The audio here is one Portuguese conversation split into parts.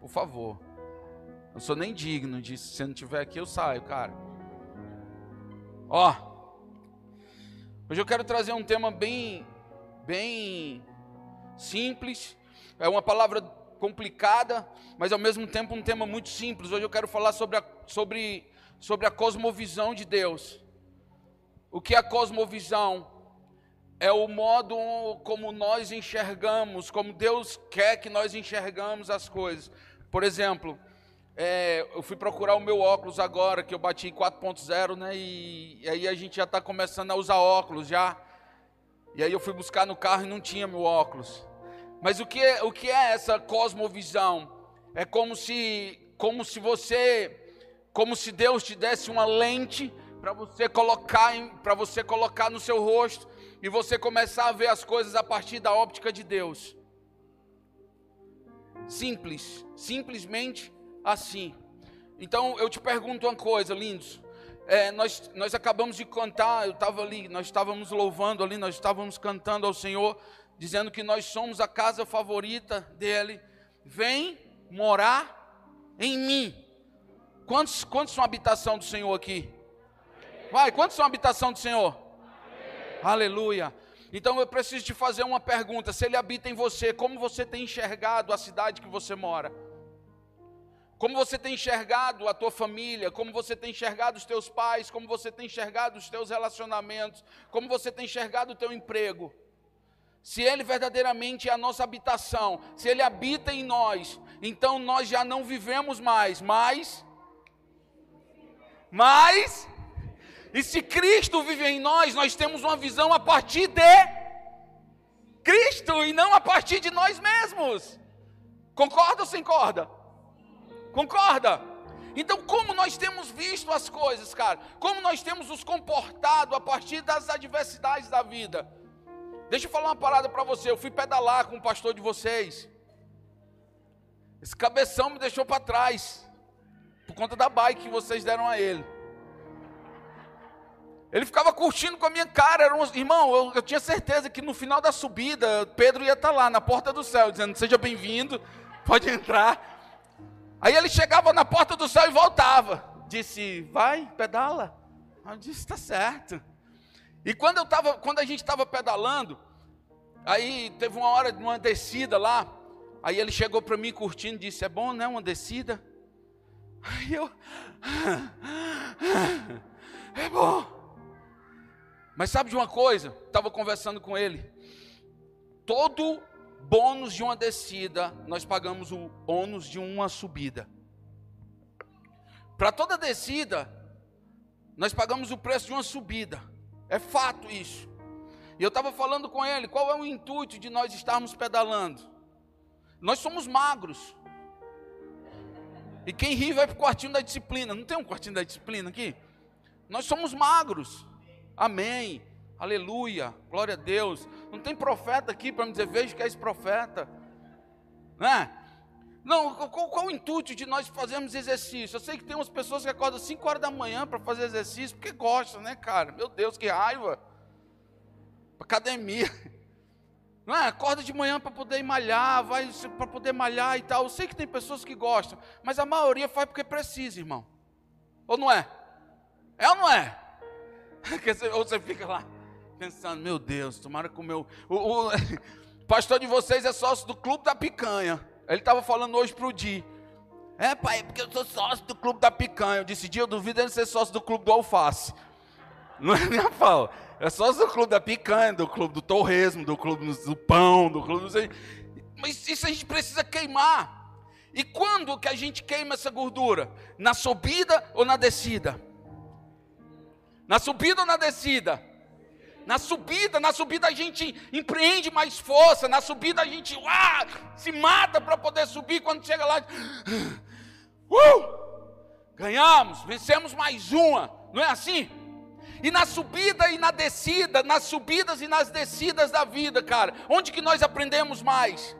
Por favor. Não sou nem digno disso. Se você não estiver aqui, eu saio, cara. Ó. Hoje eu quero trazer um tema bem, bem simples. É uma palavra complicada, mas ao mesmo tempo um tema muito simples. Hoje eu quero falar sobre a, sobre, sobre a cosmovisão de Deus. O que é a cosmovisão? É o modo como nós enxergamos, como Deus quer que nós enxergamos as coisas. Por exemplo, é, eu fui procurar o meu óculos agora, que eu bati em 4.0, né? E, e, aí a gente já está começando a usar óculos já. E aí eu fui buscar no carro e não tinha meu óculos. Mas o que é, o que é essa cosmovisão? É como se, como se você, como se Deus te desse uma lente para você colocar, para você colocar no seu rosto e você começar a ver as coisas a partir da óptica de Deus. Simples, simplesmente assim. Então eu te pergunto uma coisa, lindos. É, nós, nós acabamos de cantar, eu estava ali, nós estávamos louvando ali, nós estávamos cantando ao Senhor, dizendo que nós somos a casa favorita dele. Vem morar em mim. Quantos, quantos são habitação do Senhor aqui? Vai, quantos são habitação do Senhor? Aleluia. Então eu preciso te fazer uma pergunta: se Ele habita em você, como você tem enxergado a cidade que você mora? Como você tem enxergado a tua família, como você tem enxergado os teus pais, como você tem enxergado os teus relacionamentos, como você tem enxergado o teu emprego. Se Ele verdadeiramente é a nossa habitação, se Ele habita em nós, então nós já não vivemos mais, mas, mas, e se Cristo vive em nós, nós temos uma visão a partir de Cristo e não a partir de nós mesmos. Concorda ou sem corda? Concorda? Então, como nós temos visto as coisas, cara? Como nós temos nos comportado a partir das adversidades da vida? Deixa eu falar uma parada para você. Eu fui pedalar com o pastor de vocês. Esse cabeção me deixou para trás. Por conta da bike que vocês deram a ele. Ele ficava curtindo com a minha cara. Um... Irmão, eu, eu, tinha certeza que no final da subida, Pedro ia estar tá lá, na porta do céu, dizendo: Seja bem-vindo, pode entrar. Aí ele chegava na porta do céu e voltava. Disse: Vai, pedala. Eu disse: Está certo. E quando, eu tava, quando a gente estava pedalando, aí teve uma hora de uma descida lá. Aí ele chegou para mim curtindo e disse: É bom, né? Uma descida. Aí eu. É bom. Mas sabe de uma coisa? Estava conversando com ele. Todo bônus de uma descida, nós pagamos o ônus de uma subida. Para toda descida, nós pagamos o preço de uma subida. É fato isso. E eu estava falando com ele, qual é o intuito de nós estarmos pedalando? Nós somos magros. E quem ri vai para o quartinho da disciplina. Não tem um quartinho da disciplina aqui? Nós somos magros. Amém. Aleluia. Glória a Deus. Não tem profeta aqui para me dizer, veja que é esse profeta. Né? Não, qual, qual, o intuito de nós fazermos exercício? Eu sei que tem umas pessoas que acordam 5 horas da manhã para fazer exercício, porque gostam, né, cara? Meu Deus, que raiva. Academia. Não é? Acorda de manhã para poder malhar, vai para poder malhar e tal. Eu sei que tem pessoas que gostam, mas a maioria faz porque precisa, irmão. Ou não é? É ou não é? Ou você fica lá pensando, meu Deus, tomara que o meu. O, o, pastor de vocês é sócio do Clube da Picanha. Ele estava falando hoje para o Di. É, pai, é porque eu sou sócio do Clube da Picanha. Eu disse, Di, eu duvido ele ser sócio do Clube do Alface. Não é minha fala. É sócio do Clube da Picanha, do Clube do Torresmo, do Clube do Pão, do Clube. Mas isso a gente precisa queimar. E quando que a gente queima essa gordura? Na subida ou na descida? Na subida ou na descida? Na subida, na subida a gente empreende mais força, na subida a gente se mata para poder subir. Quando chega lá, uh, ganhamos, vencemos mais uma, não é assim? E na subida e na descida, nas subidas e nas descidas da vida, cara, onde que nós aprendemos mais?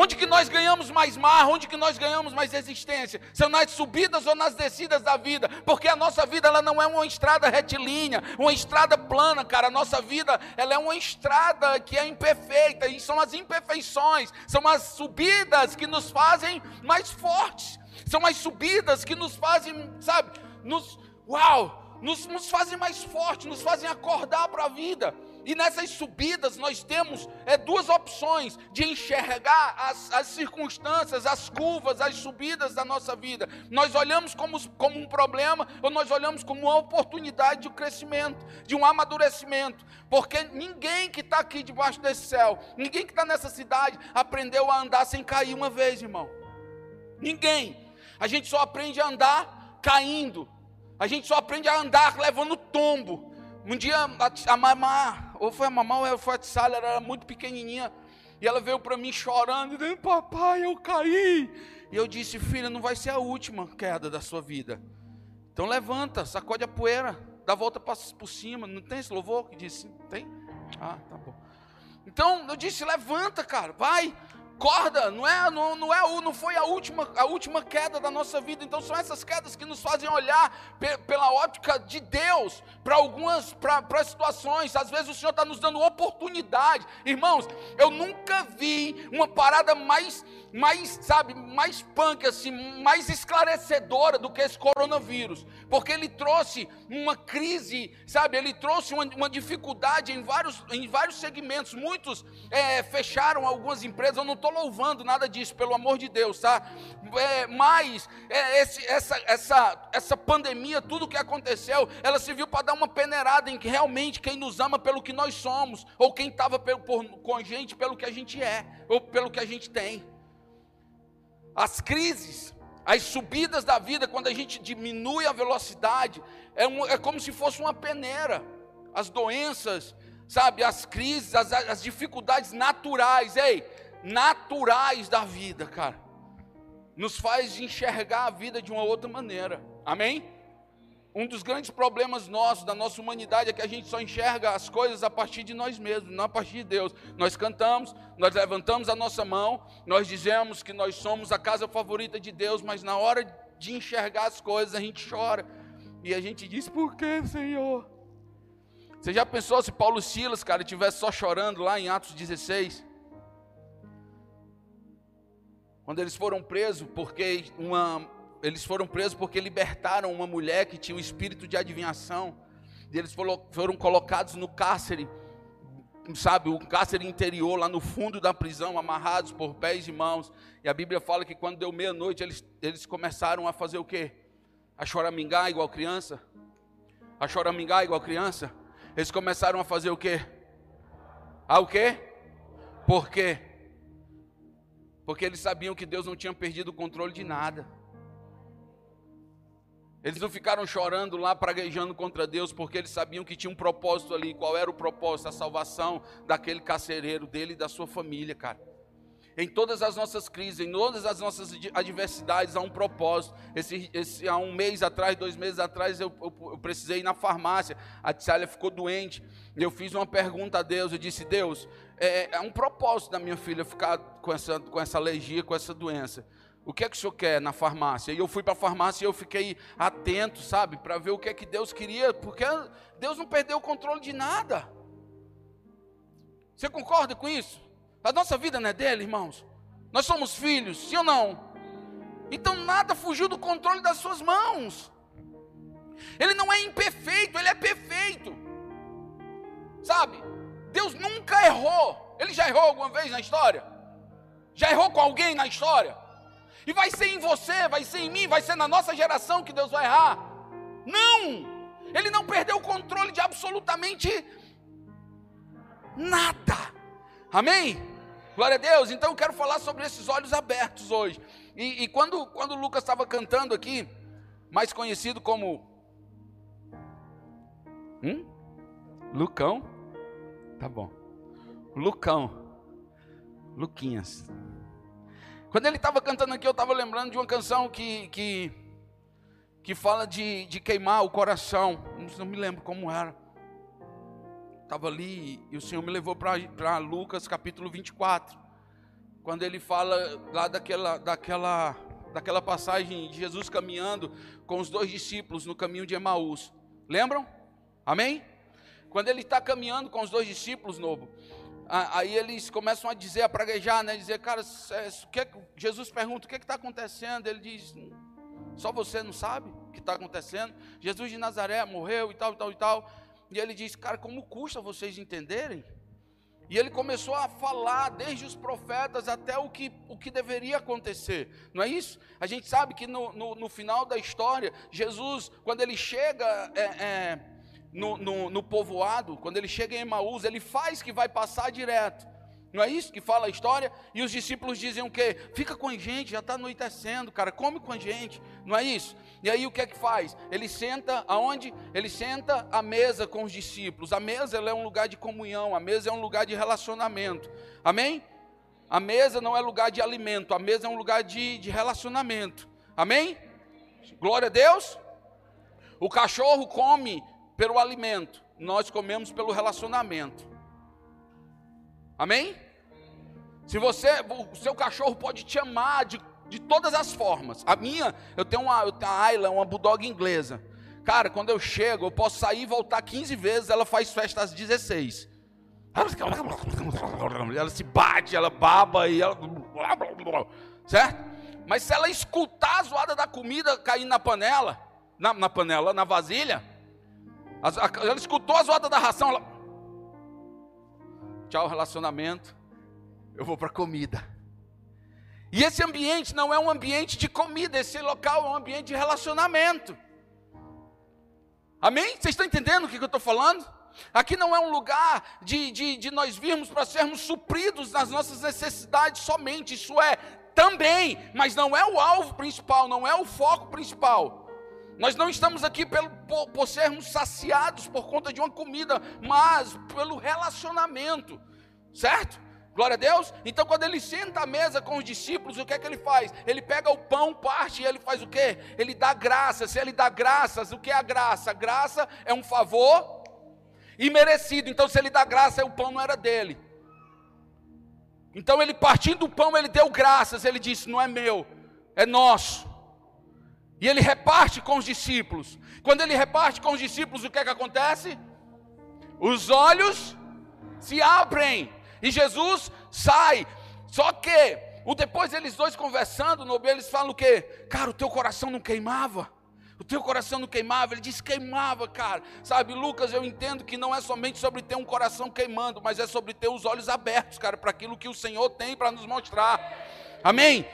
Onde que nós ganhamos mais mar? Onde que nós ganhamos mais existência? São nas subidas ou nas descidas da vida? Porque a nossa vida ela não é uma estrada retilínea, uma estrada plana, cara. A nossa vida ela é uma estrada que é imperfeita e são as imperfeições, são as subidas que nos fazem mais fortes. São as subidas que nos fazem, sabe, nos uau, nos, nos fazem mais fortes, nos fazem acordar para a vida. E nessas subidas nós temos é, duas opções de enxergar as, as circunstâncias, as curvas, as subidas da nossa vida. Nós olhamos como, como um problema ou nós olhamos como uma oportunidade de crescimento, de um amadurecimento. Porque ninguém que está aqui debaixo desse céu, ninguém que está nessa cidade aprendeu a andar sem cair uma vez, irmão. Ninguém. A gente só aprende a andar caindo. A gente só aprende a andar levando tombo. Um dia a, a mamá ou foi a mamãe ou foi a Tsala, ela era muito pequenininha, e ela veio para mim chorando, dizendo, papai, eu caí. E eu disse, filha, não vai ser a última queda da sua vida. Então levanta, sacode a poeira, dá a volta por cima. Não tem esse louvor que disse? Tem? Ah, tá bom. Então eu disse, levanta, cara, vai corda, não é, não, não é, não foi a última, a última queda da nossa vida. Então são essas quedas que nos fazem olhar pe, pela ótica de Deus para algumas, para situações. Às vezes o Senhor está nos dando oportunidade, irmãos. Eu nunca vi uma parada mais, mais, sabe, mais punk assim, mais esclarecedora do que esse coronavírus, porque ele trouxe uma crise, sabe? Ele trouxe uma, uma dificuldade em vários, em vários segmentos. Muitos é, fecharam algumas empresas. Eu não estou estou louvando nada disso, pelo amor de Deus, tá? É, mas é, esse, essa, essa, essa pandemia, tudo que aconteceu, ela serviu para dar uma peneirada em que realmente quem nos ama pelo que nós somos, ou quem estava com a gente pelo que a gente é, ou pelo que a gente tem. As crises, as subidas da vida, quando a gente diminui a velocidade, é, um, é como se fosse uma peneira. As doenças, sabe, as crises, as, as dificuldades naturais, ei, naturais da vida, cara. Nos faz enxergar a vida de uma outra maneira. Amém? Um dos grandes problemas nossos, da nossa humanidade, é que a gente só enxerga as coisas a partir de nós mesmos, não a partir de Deus. Nós cantamos, nós levantamos a nossa mão, nós dizemos que nós somos a casa favorita de Deus, mas na hora de enxergar as coisas a gente chora. E a gente diz: Por que, Senhor? Você já pensou se Paulo Silas, cara, estivesse só chorando lá em Atos 16? Quando eles foram presos porque uma eles foram presos porque libertaram uma mulher que tinha o um espírito de adivinhação. E eles foram, colocados no cárcere, sabe, o cárcere interior, lá no fundo da prisão, amarrados por pés e mãos. E a Bíblia fala que quando deu meia-noite, eles, eles começaram a fazer o quê? A choramingar igual criança. A choramingar igual criança. Eles começaram a fazer o quê? A o quê? Por quê? Porque eles sabiam que Deus não tinha perdido o controle de nada. Eles não ficaram chorando lá, praguejando contra Deus, porque eles sabiam que tinha um propósito ali. Qual era o propósito? A salvação daquele carcereiro, dele e da sua família, cara. Em todas as nossas crises, em todas as nossas adversidades, há um propósito. Esse, esse, há um mês atrás, dois meses atrás, eu, eu, eu precisei ir na farmácia. A Tsália ficou doente. Eu fiz uma pergunta a Deus. Eu disse: Deus, é, é um propósito da minha filha ficar com essa, com essa alergia, com essa doença. O que é que o senhor quer na farmácia? E eu fui para a farmácia e eu fiquei atento, sabe, para ver o que é que Deus queria, porque Deus não perdeu o controle de nada. Você concorda com isso? A nossa vida não é dele, irmãos. Nós somos filhos, sim ou não? Então nada fugiu do controle das suas mãos. Ele não é imperfeito, ele é perfeito. Sabe? Deus nunca errou. Ele já errou alguma vez na história? Já errou com alguém na história? E vai ser em você, vai ser em mim, vai ser na nossa geração que Deus vai errar? Não! Ele não perdeu o controle de absolutamente nada. Amém? Glória a Deus. Então eu quero falar sobre esses olhos abertos hoje. E, e quando, quando o Lucas estava cantando aqui, mais conhecido como. Hum? Lucão? Tá bom. Lucão. Luquinhas. Quando ele estava cantando aqui, eu estava lembrando de uma canção que, que, que fala de, de queimar o coração. Não me lembro como era estava ali e o Senhor me levou para Lucas capítulo 24, quando ele fala lá daquela, daquela, daquela passagem de Jesus caminhando com os dois discípulos no caminho de Emaús. Lembram? Amém? Quando ele está caminhando com os dois discípulos, Novo, aí eles começam a dizer, a praguejar, né? Dizer, cara, é, Jesus pergunta, o que é está acontecendo? Ele diz, só você não sabe o que está acontecendo? Jesus de Nazaré morreu e tal, e tal, e tal. E ele diz, cara, como custa vocês entenderem? E ele começou a falar desde os profetas até o que, o que deveria acontecer, não é isso? A gente sabe que no, no, no final da história, Jesus, quando ele chega é, é, no, no, no povoado, quando ele chega em Emaús, ele faz que vai passar direto. Não é isso que fala a história? E os discípulos dizem o quê? Fica com a gente, já está anoitecendo, cara, come com a gente. Não é isso? E aí o que é que faz? Ele senta aonde? Ele senta à mesa com os discípulos. A mesa é um lugar de comunhão, a mesa é um lugar de relacionamento. Amém? A mesa não é lugar de alimento, a mesa é um lugar de, de relacionamento. Amém? Glória a Deus. O cachorro come pelo alimento, nós comemos pelo relacionamento. Amém? Se você, o seu cachorro pode te amar de, de todas as formas. A minha, eu tenho uma, eu tenho a Ayla, uma bulldog inglesa. Cara, quando eu chego, eu posso sair e voltar 15 vezes, ela faz festa às 16. Ela se bate, ela baba e ela. Certo? Mas se ela escutar a zoada da comida caindo na panela, na, na panela, na vasilha, ela escutou a zoada da ração, ela tchau relacionamento, eu vou para comida. E esse ambiente não é um ambiente de comida, esse local é um ambiente de relacionamento. Amém? Vocês estão entendendo o que eu estou falando? Aqui não é um lugar de, de, de nós virmos para sermos supridos nas nossas necessidades somente, isso é também, mas não é o alvo principal, não é o foco principal. Nós não estamos aqui pelo, por, por sermos saciados por conta de uma comida, mas pelo relacionamento, certo? Glória a Deus. Então, quando ele senta à mesa com os discípulos, o que é que ele faz? Ele pega o pão, parte e ele faz o quê? Ele dá graça. Se ele dá graças, o que é a graça? graça é um favor imerecido. Então, se ele dá graça, o pão não era dele. Então, ele partindo do pão, ele deu graças. Ele disse: Não é meu, é nosso. E ele reparte com os discípulos. Quando ele reparte com os discípulos, o que é que acontece? Os olhos se abrem e Jesus sai. Só que o depois eles dois conversando, no eles falam o quê? Cara, o teu coração não queimava. O teu coração não queimava, ele disse queimava, cara. Sabe, Lucas, eu entendo que não é somente sobre ter um coração queimando, mas é sobre ter os olhos abertos, cara, para aquilo que o Senhor tem para nos mostrar. Amém?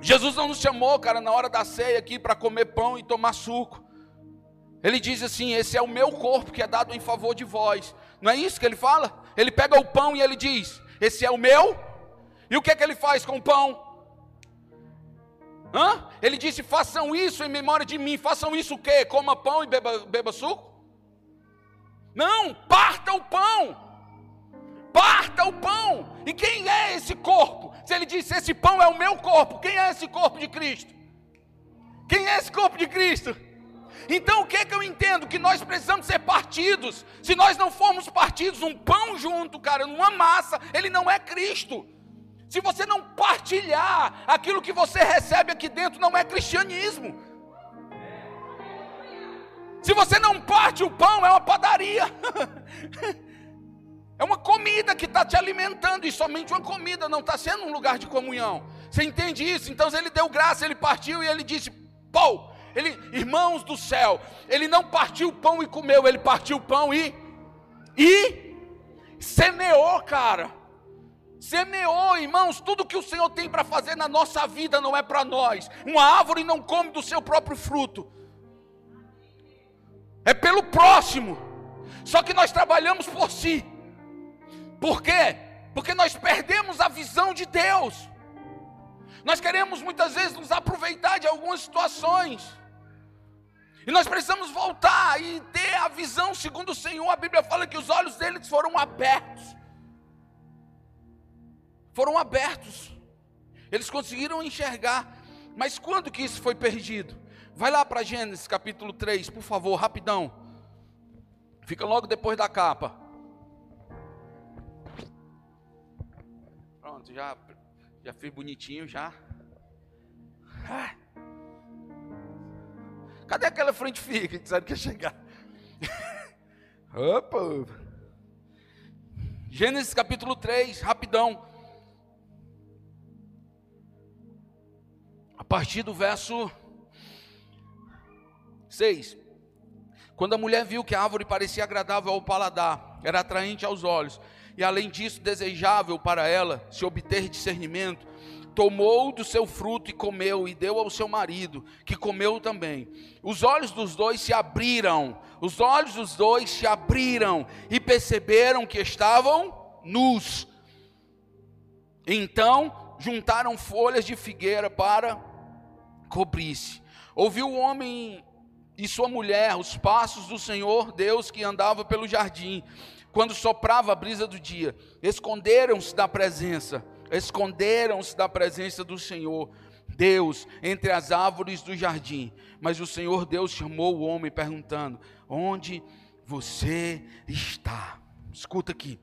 Jesus não nos chamou, cara, na hora da ceia aqui para comer pão e tomar suco. Ele diz assim: Esse é o meu corpo que é dado em favor de vós. Não é isso que ele fala? Ele pega o pão e ele diz: Esse é o meu. E o que é que ele faz com o pão? Hã? Ele disse: Façam isso em memória de mim. Façam isso o quê? Coma pão e beba, beba suco? Não, parta o pão parta o pão. E quem é esse corpo? Se ele disse: Esse pão é o meu corpo, quem é esse corpo de Cristo? Quem é esse corpo de Cristo? Então o que é que eu entendo? Que nós precisamos ser partidos. Se nós não formos partidos, um pão junto, cara, numa massa, ele não é Cristo. Se você não partilhar aquilo que você recebe aqui dentro, não é cristianismo. Se você não parte o pão, é uma padaria. É uma comida que está te alimentando, e somente uma comida, não está sendo um lugar de comunhão. Você entende isso? Então ele deu graça, ele partiu e ele disse: Pô, ele, irmãos do céu, ele não partiu o pão e comeu, ele partiu o pão e, e semeou, cara. Semeou, irmãos, tudo que o Senhor tem para fazer na nossa vida não é para nós. Uma árvore não come do seu próprio fruto, é pelo próximo. Só que nós trabalhamos por si. Por quê? Porque nós perdemos a visão de Deus. Nós queremos muitas vezes nos aproveitar de algumas situações. E nós precisamos voltar e ter a visão segundo o Senhor. A Bíblia fala que os olhos deles foram abertos. Foram abertos. Eles conseguiram enxergar. Mas quando que isso foi perdido? Vai lá para Gênesis capítulo 3, por favor, rapidão. Fica logo depois da capa. Já Já fiz bonitinho já. Ah. Cadê aquela frente fica que sabe que ia chegar? Opa! Gênesis capítulo 3, rapidão. A partir do verso 6. Quando a mulher viu que a árvore parecia agradável ao paladar, era atraente aos olhos, e além disso desejável para ela se obter discernimento, tomou do seu fruto e comeu, e deu ao seu marido, que comeu também. Os olhos dos dois se abriram, os olhos dos dois se abriram, e perceberam que estavam nus. Então juntaram folhas de figueira para cobrir-se. Ouviu o homem e sua mulher os passos do Senhor Deus que andava pelo jardim, quando soprava a brisa do dia. Esconderam-se da presença esconderam-se da presença do Senhor, Deus, entre as árvores do jardim. Mas o Senhor Deus chamou o homem, perguntando: Onde você está? Escuta aqui.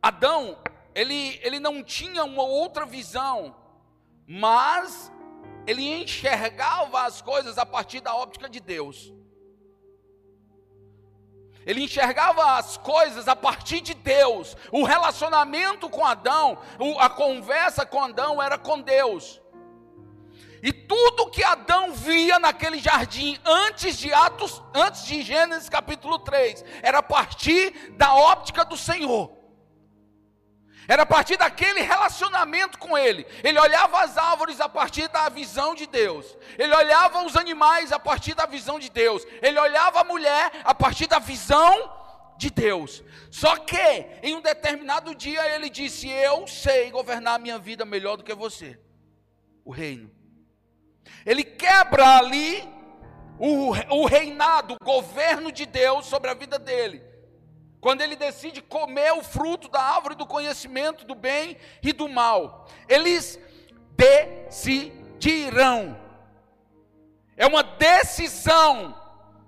Adão, ele, ele não tinha uma outra visão, mas ele enxergava as coisas a partir da óptica de Deus. Ele enxergava as coisas a partir de Deus. O relacionamento com Adão, a conversa com Adão era com Deus. E tudo que Adão via naquele jardim antes de Atos, antes de Gênesis capítulo 3, era a partir da óptica do Senhor. Era a partir daquele relacionamento com Ele. Ele olhava as árvores a partir da visão de Deus. Ele olhava os animais a partir da visão de Deus. Ele olhava a mulher a partir da visão de Deus. Só que, em um determinado dia, ele disse: Eu sei governar a minha vida melhor do que você. O reino. Ele quebra ali o, o reinado, o governo de Deus sobre a vida dele quando ele decide comer o fruto da árvore do conhecimento do bem e do mal, eles decidirão. É uma decisão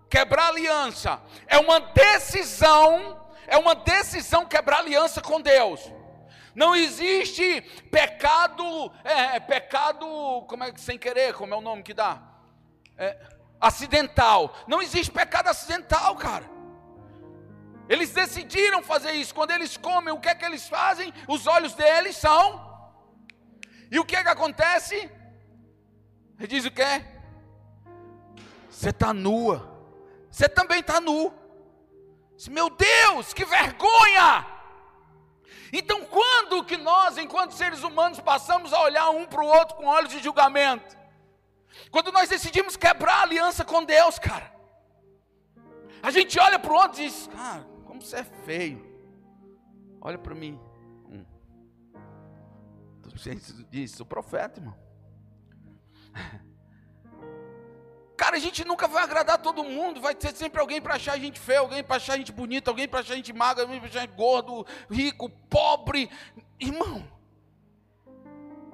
quebrar aliança. É uma decisão, é uma decisão quebrar aliança com Deus. Não existe pecado, é, pecado, como é que sem querer, como é o nome que dá? É, acidental. Não existe pecado acidental, cara. Eles decidiram fazer isso. Quando eles comem, o que é que eles fazem? Os olhos deles são. E o que é que acontece? Ele diz o que? Você está nua. Você também está nu. Meu Deus, que vergonha! Então, quando que nós, enquanto seres humanos, passamos a olhar um para o outro com olhos de julgamento? Quando nós decidimos quebrar a aliança com Deus, cara. A gente olha para o outro e diz, cara, você é feio. Olha para mim. Hum. Diz, sou profeta, irmão. Cara, a gente nunca vai agradar todo mundo. Vai ter sempre alguém para achar a gente feio, alguém para achar a gente bonita, alguém para achar a gente magra, alguém para achar a gente gordo, rico, pobre. Irmão,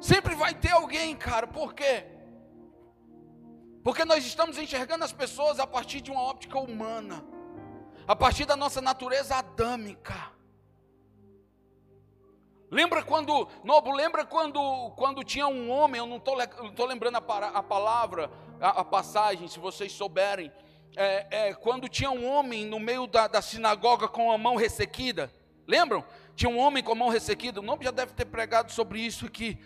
sempre vai ter alguém, cara. Por quê? Porque nós estamos enxergando as pessoas a partir de uma óptica humana a partir da nossa natureza adâmica. Lembra quando, Nobo, lembra quando, quando tinha um homem, eu não estou lembrando a, a palavra, a, a, passagem, se vocês souberem, é, é, quando tinha um homem no meio da, da, sinagoga com a mão ressequida, lembram? Tinha um homem com a mão ressequida, o Nobo já deve ter pregado sobre isso aqui.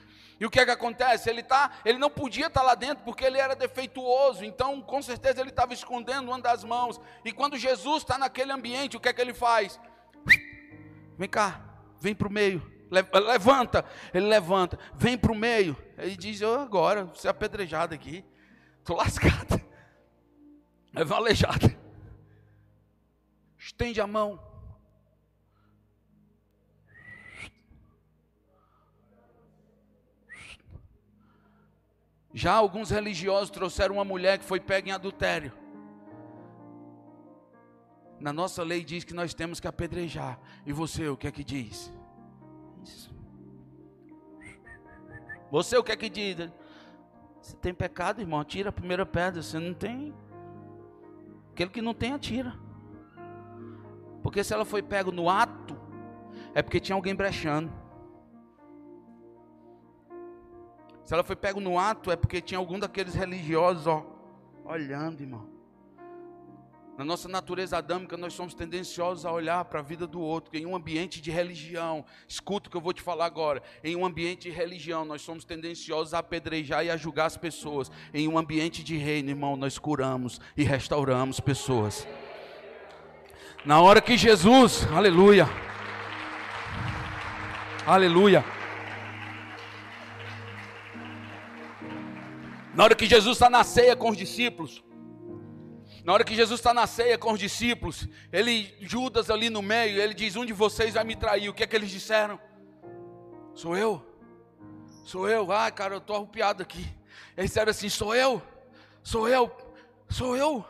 E o que é que acontece? Ele, tá, ele não podia estar lá dentro porque ele era defeituoso, então com certeza ele estava escondendo uma das mãos. E quando Jesus está naquele ambiente, o que é que ele faz? Vem cá, vem para o meio, levanta. Ele levanta, vem para o meio. Ele diz: Eu agora, você é apedrejado aqui, estou lascado, é valejado. Estende a mão. Já alguns religiosos trouxeram uma mulher que foi pega em adultério. Na nossa lei diz que nós temos que apedrejar. E você, o que é que diz? Isso. Você, o que é que diz? Você tem pecado, irmão? Atira a primeira pedra. Você não tem. Aquele que não tem, atira. Porque se ela foi pego no ato, é porque tinha alguém brechando. Se ela foi pego no ato, é porque tinha algum daqueles religiosos, ó, olhando, irmão. Na nossa natureza adâmica, nós somos tendenciosos a olhar para a vida do outro. Em um ambiente de religião, escuta o que eu vou te falar agora. Em um ambiente de religião, nós somos tendenciosos a apedrejar e a julgar as pessoas. Em um ambiente de reino, irmão, nós curamos e restauramos pessoas. Na hora que Jesus, aleluia, aleluia. Na hora que Jesus está na ceia com os discípulos, na hora que Jesus está na ceia com os discípulos, ele, Judas ali no meio, ele diz: Um de vocês vai me trair. O que é que eles disseram? Sou eu? Sou eu? Ai, cara, eu estou arrupiado aqui. Eles disseram assim: Sou eu? Sou eu? Sou eu?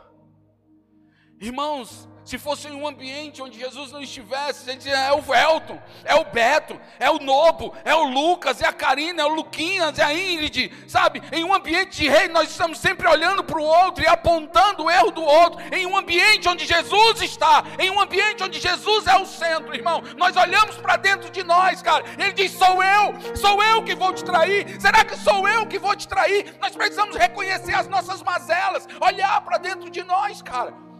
Irmãos, se fosse em um ambiente onde Jesus não estivesse, ele dizia, é o Elton, é o Beto, é o Nobo, é o Lucas, é a Karina, é o Luquinhas, é a Ingrid, sabe? Em um ambiente de rei, nós estamos sempre olhando para o outro e apontando o erro do outro. Em um ambiente onde Jesus está, em um ambiente onde Jesus é o centro, irmão, nós olhamos para dentro de nós, cara. Ele diz: sou eu, sou eu que vou te trair. Será que sou eu que vou te trair? Nós precisamos reconhecer as nossas mazelas, olhar para dentro de nós, cara.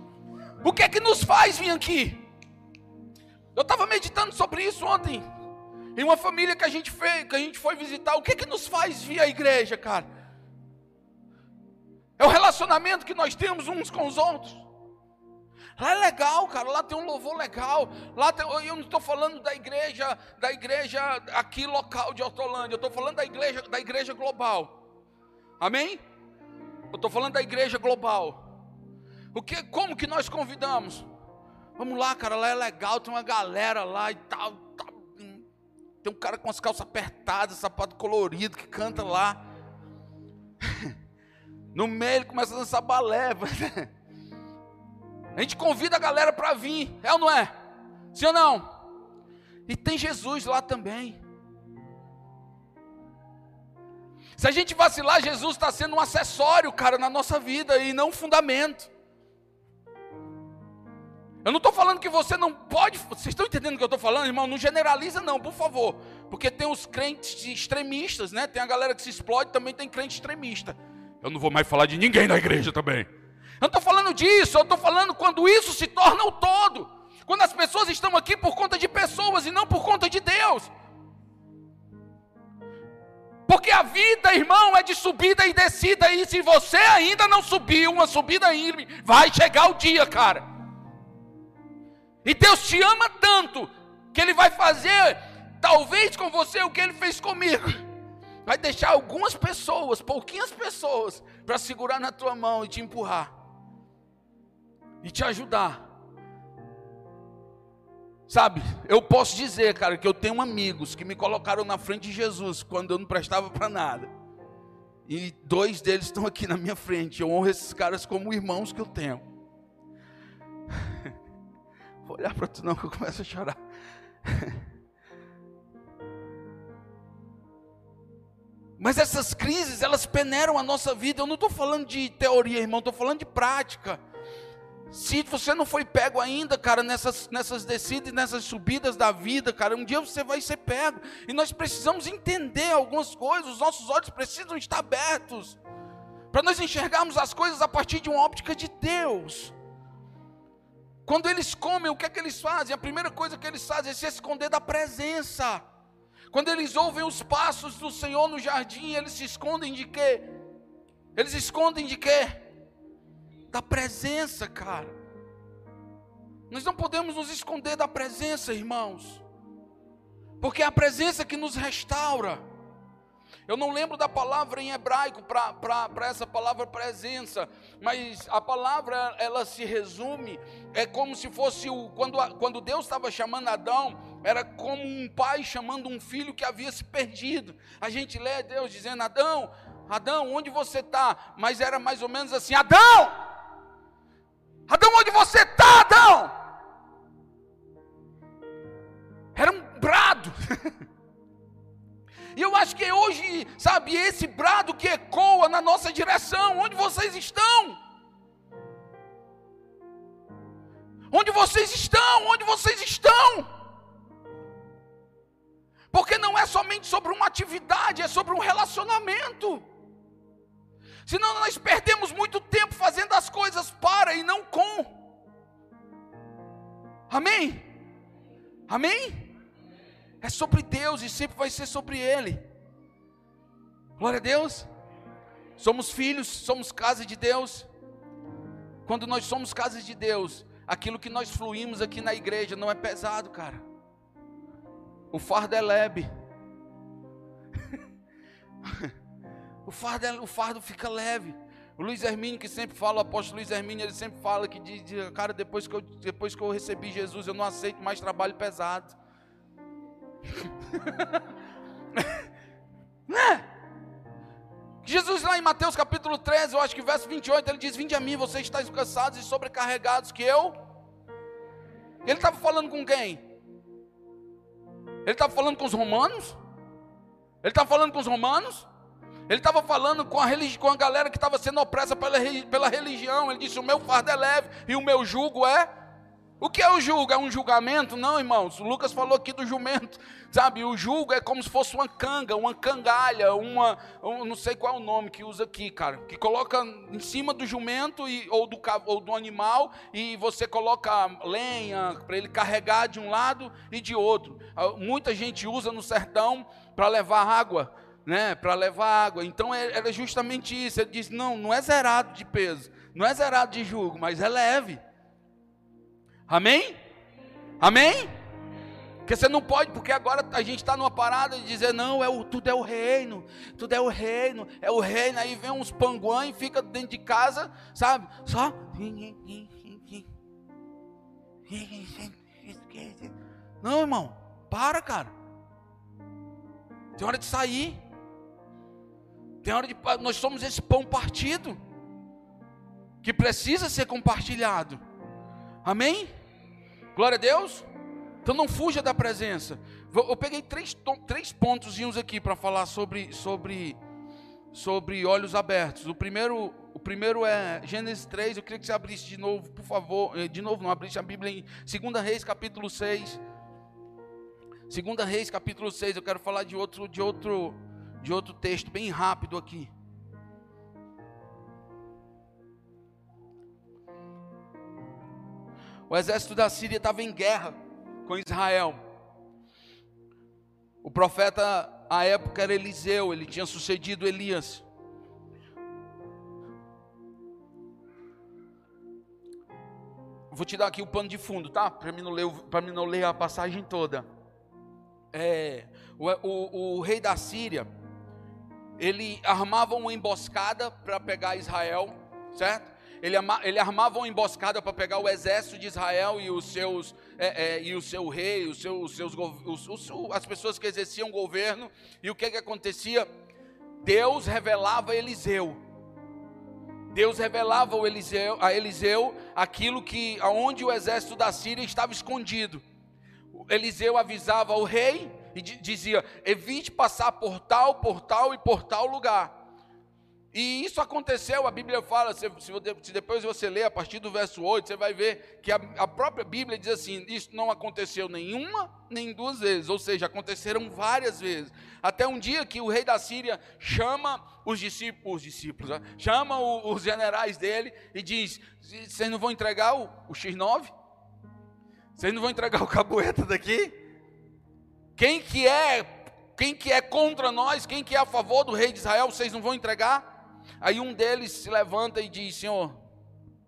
O que é que nos faz vir aqui? Eu estava meditando sobre isso ontem. Em uma família que a gente fez, que a gente foi visitar, o que é que nos faz vir à igreja, cara? É o relacionamento que nós temos uns com os outros. Lá é legal, cara. Lá tem um louvor legal. Lá tem, eu não estou falando da igreja, da igreja aqui local de Hortolândia. Eu estou falando da igreja, da igreja global. Amém? Eu estou falando da igreja global. O que, como que nós convidamos? Vamos lá, cara, lá é legal, tem uma galera lá e tal. Tá, tem um cara com as calças apertadas, sapato colorido que canta lá. No meio ele começa a dançar balé. A gente convida a galera para vir, é ou não é? Sim ou não? E tem Jesus lá também. Se a gente vacilar, Jesus está sendo um acessório, cara, na nossa vida e não um fundamento. Eu não estou falando que você não pode. Vocês estão entendendo o que eu estou falando, irmão? Não generaliza, não, por favor. Porque tem os crentes extremistas, né? Tem a galera que se explode, também tem crente extremista. Eu não vou mais falar de ninguém na igreja também. Eu não estou falando disso, eu estou falando quando isso se torna o todo. Quando as pessoas estão aqui por conta de pessoas e não por conta de Deus. Porque a vida, irmão, é de subida e descida. E se você ainda não subiu uma subida íngreme, vai chegar o dia, cara. E Deus te ama tanto que Ele vai fazer, talvez com você, o que Ele fez comigo. Vai deixar algumas pessoas, pouquinhas pessoas, para segurar na tua mão e te empurrar e te ajudar. Sabe, eu posso dizer, cara, que eu tenho amigos que me colocaram na frente de Jesus quando eu não prestava para nada. E dois deles estão aqui na minha frente. Eu honro esses caras como irmãos que eu tenho. Vou olhar para tu não que eu começo a chorar. Mas essas crises, elas peneiram a nossa vida. Eu não estou falando de teoria, irmão, estou falando de prática. Se você não foi pego ainda, cara, nessas, nessas descidas nessas subidas da vida, cara, um dia você vai ser pego. E nós precisamos entender algumas coisas, os nossos olhos precisam estar abertos. Para nós enxergarmos as coisas a partir de uma óptica de Deus. Quando eles comem, o que é que eles fazem? A primeira coisa que eles fazem é se esconder da presença. Quando eles ouvem os passos do Senhor no jardim, eles se escondem de quê? Eles escondem de quê? Da presença, cara. Nós não podemos nos esconder da presença, irmãos. Porque é a presença que nos restaura. Eu não lembro da palavra em hebraico para essa palavra presença, mas a palavra ela se resume, é como se fosse o, quando, quando Deus estava chamando Adão, era como um pai chamando um filho que havia se perdido. A gente lê Deus dizendo: Adão, Adão, onde você está? Mas era mais ou menos assim: Adão, Adão, onde você está, Adão? Era um brado. E eu acho que hoje, sabe, esse brado que ecoa na nossa direção, onde vocês estão? Onde vocês estão? Onde vocês estão? Porque não é somente sobre uma atividade, é sobre um relacionamento. Senão nós perdemos muito tempo fazendo as coisas para e não com. Amém? Amém? É sobre Deus e sempre vai ser sobre Ele. Glória a Deus. Somos filhos, somos casa de Deus. Quando nós somos casa de Deus, aquilo que nós fluímos aqui na igreja não é pesado, cara. O fardo é leve. o, fardo é, o fardo fica leve. O Luiz Hermínio, que sempre fala, o apóstolo Luiz Hermínio, ele sempre fala que diz, cara, depois que, eu, depois que eu recebi Jesus, eu não aceito mais trabalho pesado. Né? Jesus lá em Mateus capítulo 13, eu acho que verso 28, ele diz: Vinde a mim, vocês estáis cansados e sobrecarregados, que eu. Ele estava falando com quem? Ele estava falando com os romanos? Ele estava falando com os romanos? Ele estava falando com a, religi com a galera que estava sendo opressa pela, pela religião. Ele disse: O meu fardo é leve e o meu jugo é. O que é o jugo? É um julgamento? Não, irmãos. O Lucas falou aqui do jumento. Sabe, o jugo é como se fosse uma canga, uma cangalha, uma. Um, não sei qual é o nome que usa aqui, cara. Que coloca em cima do jumento e, ou, do, ou do animal e você coloca lenha para ele carregar de um lado e de outro. Ah, muita gente usa no sertão para levar água né, para levar água. Então é, era justamente isso. Ele disse: não, não é zerado de peso, não é zerado de jugo, mas é leve. Amém? Amém? Porque você não pode, porque agora a gente está numa parada de dizer, não, é o, tudo é o reino, tudo é o reino, é o reino, aí vem uns panguã e fica dentro de casa, sabe? Só. Não, irmão, para, cara. Tem hora de sair. Tem hora de. Nós somos esse pão partido. Que precisa ser compartilhado. Amém? Glória a Deus. Então não fuja da presença. Eu peguei três, três pontos aqui para falar sobre, sobre, sobre olhos abertos. O primeiro, o primeiro é Gênesis 3. Eu queria que você abrisse de novo, por favor. Eh, de novo, não abrisse a Bíblia em 2 Reis, capítulo 6. 2 Reis, capítulo 6. Eu quero falar de outro, de outro de outro texto bem rápido aqui. O exército da Síria estava em guerra com Israel. O profeta à época era Eliseu, ele tinha sucedido Elias. Vou te dar aqui o pano de fundo, tá? Para mim não ler, mim não ler a passagem toda. É, o, o, o rei da Síria ele armava uma emboscada para pegar Israel, certo? Ele, ele armava uma emboscada para pegar o exército de Israel e os seus é, é, e o seu rei, os seus, os seus os, os, as pessoas que exerciam o governo. E o que que acontecia? Deus revelava a Eliseu. Deus revelava Eliseu, a Eliseu aquilo que aonde o exército da Síria estava escondido. Eliseu avisava ao rei e dizia: evite passar por tal, por tal e por tal lugar. E isso aconteceu, a Bíblia fala, se, se, depois você ler a partir do verso 8, você vai ver que a, a, própria Bíblia diz assim: isso não aconteceu nenhuma, nem duas vezes, ou seja, aconteceram várias vezes. Até um dia que o rei da Síria chama os discípulos, os discípulos né? chama o, os generais dele e diz: vocês não vão entregar o, o X9? Vocês não vão entregar o cabueta daqui? Quem que é, quem que é contra nós, quem que é a favor do rei de Israel, vocês não vão entregar? Aí um deles se levanta e diz: Senhor,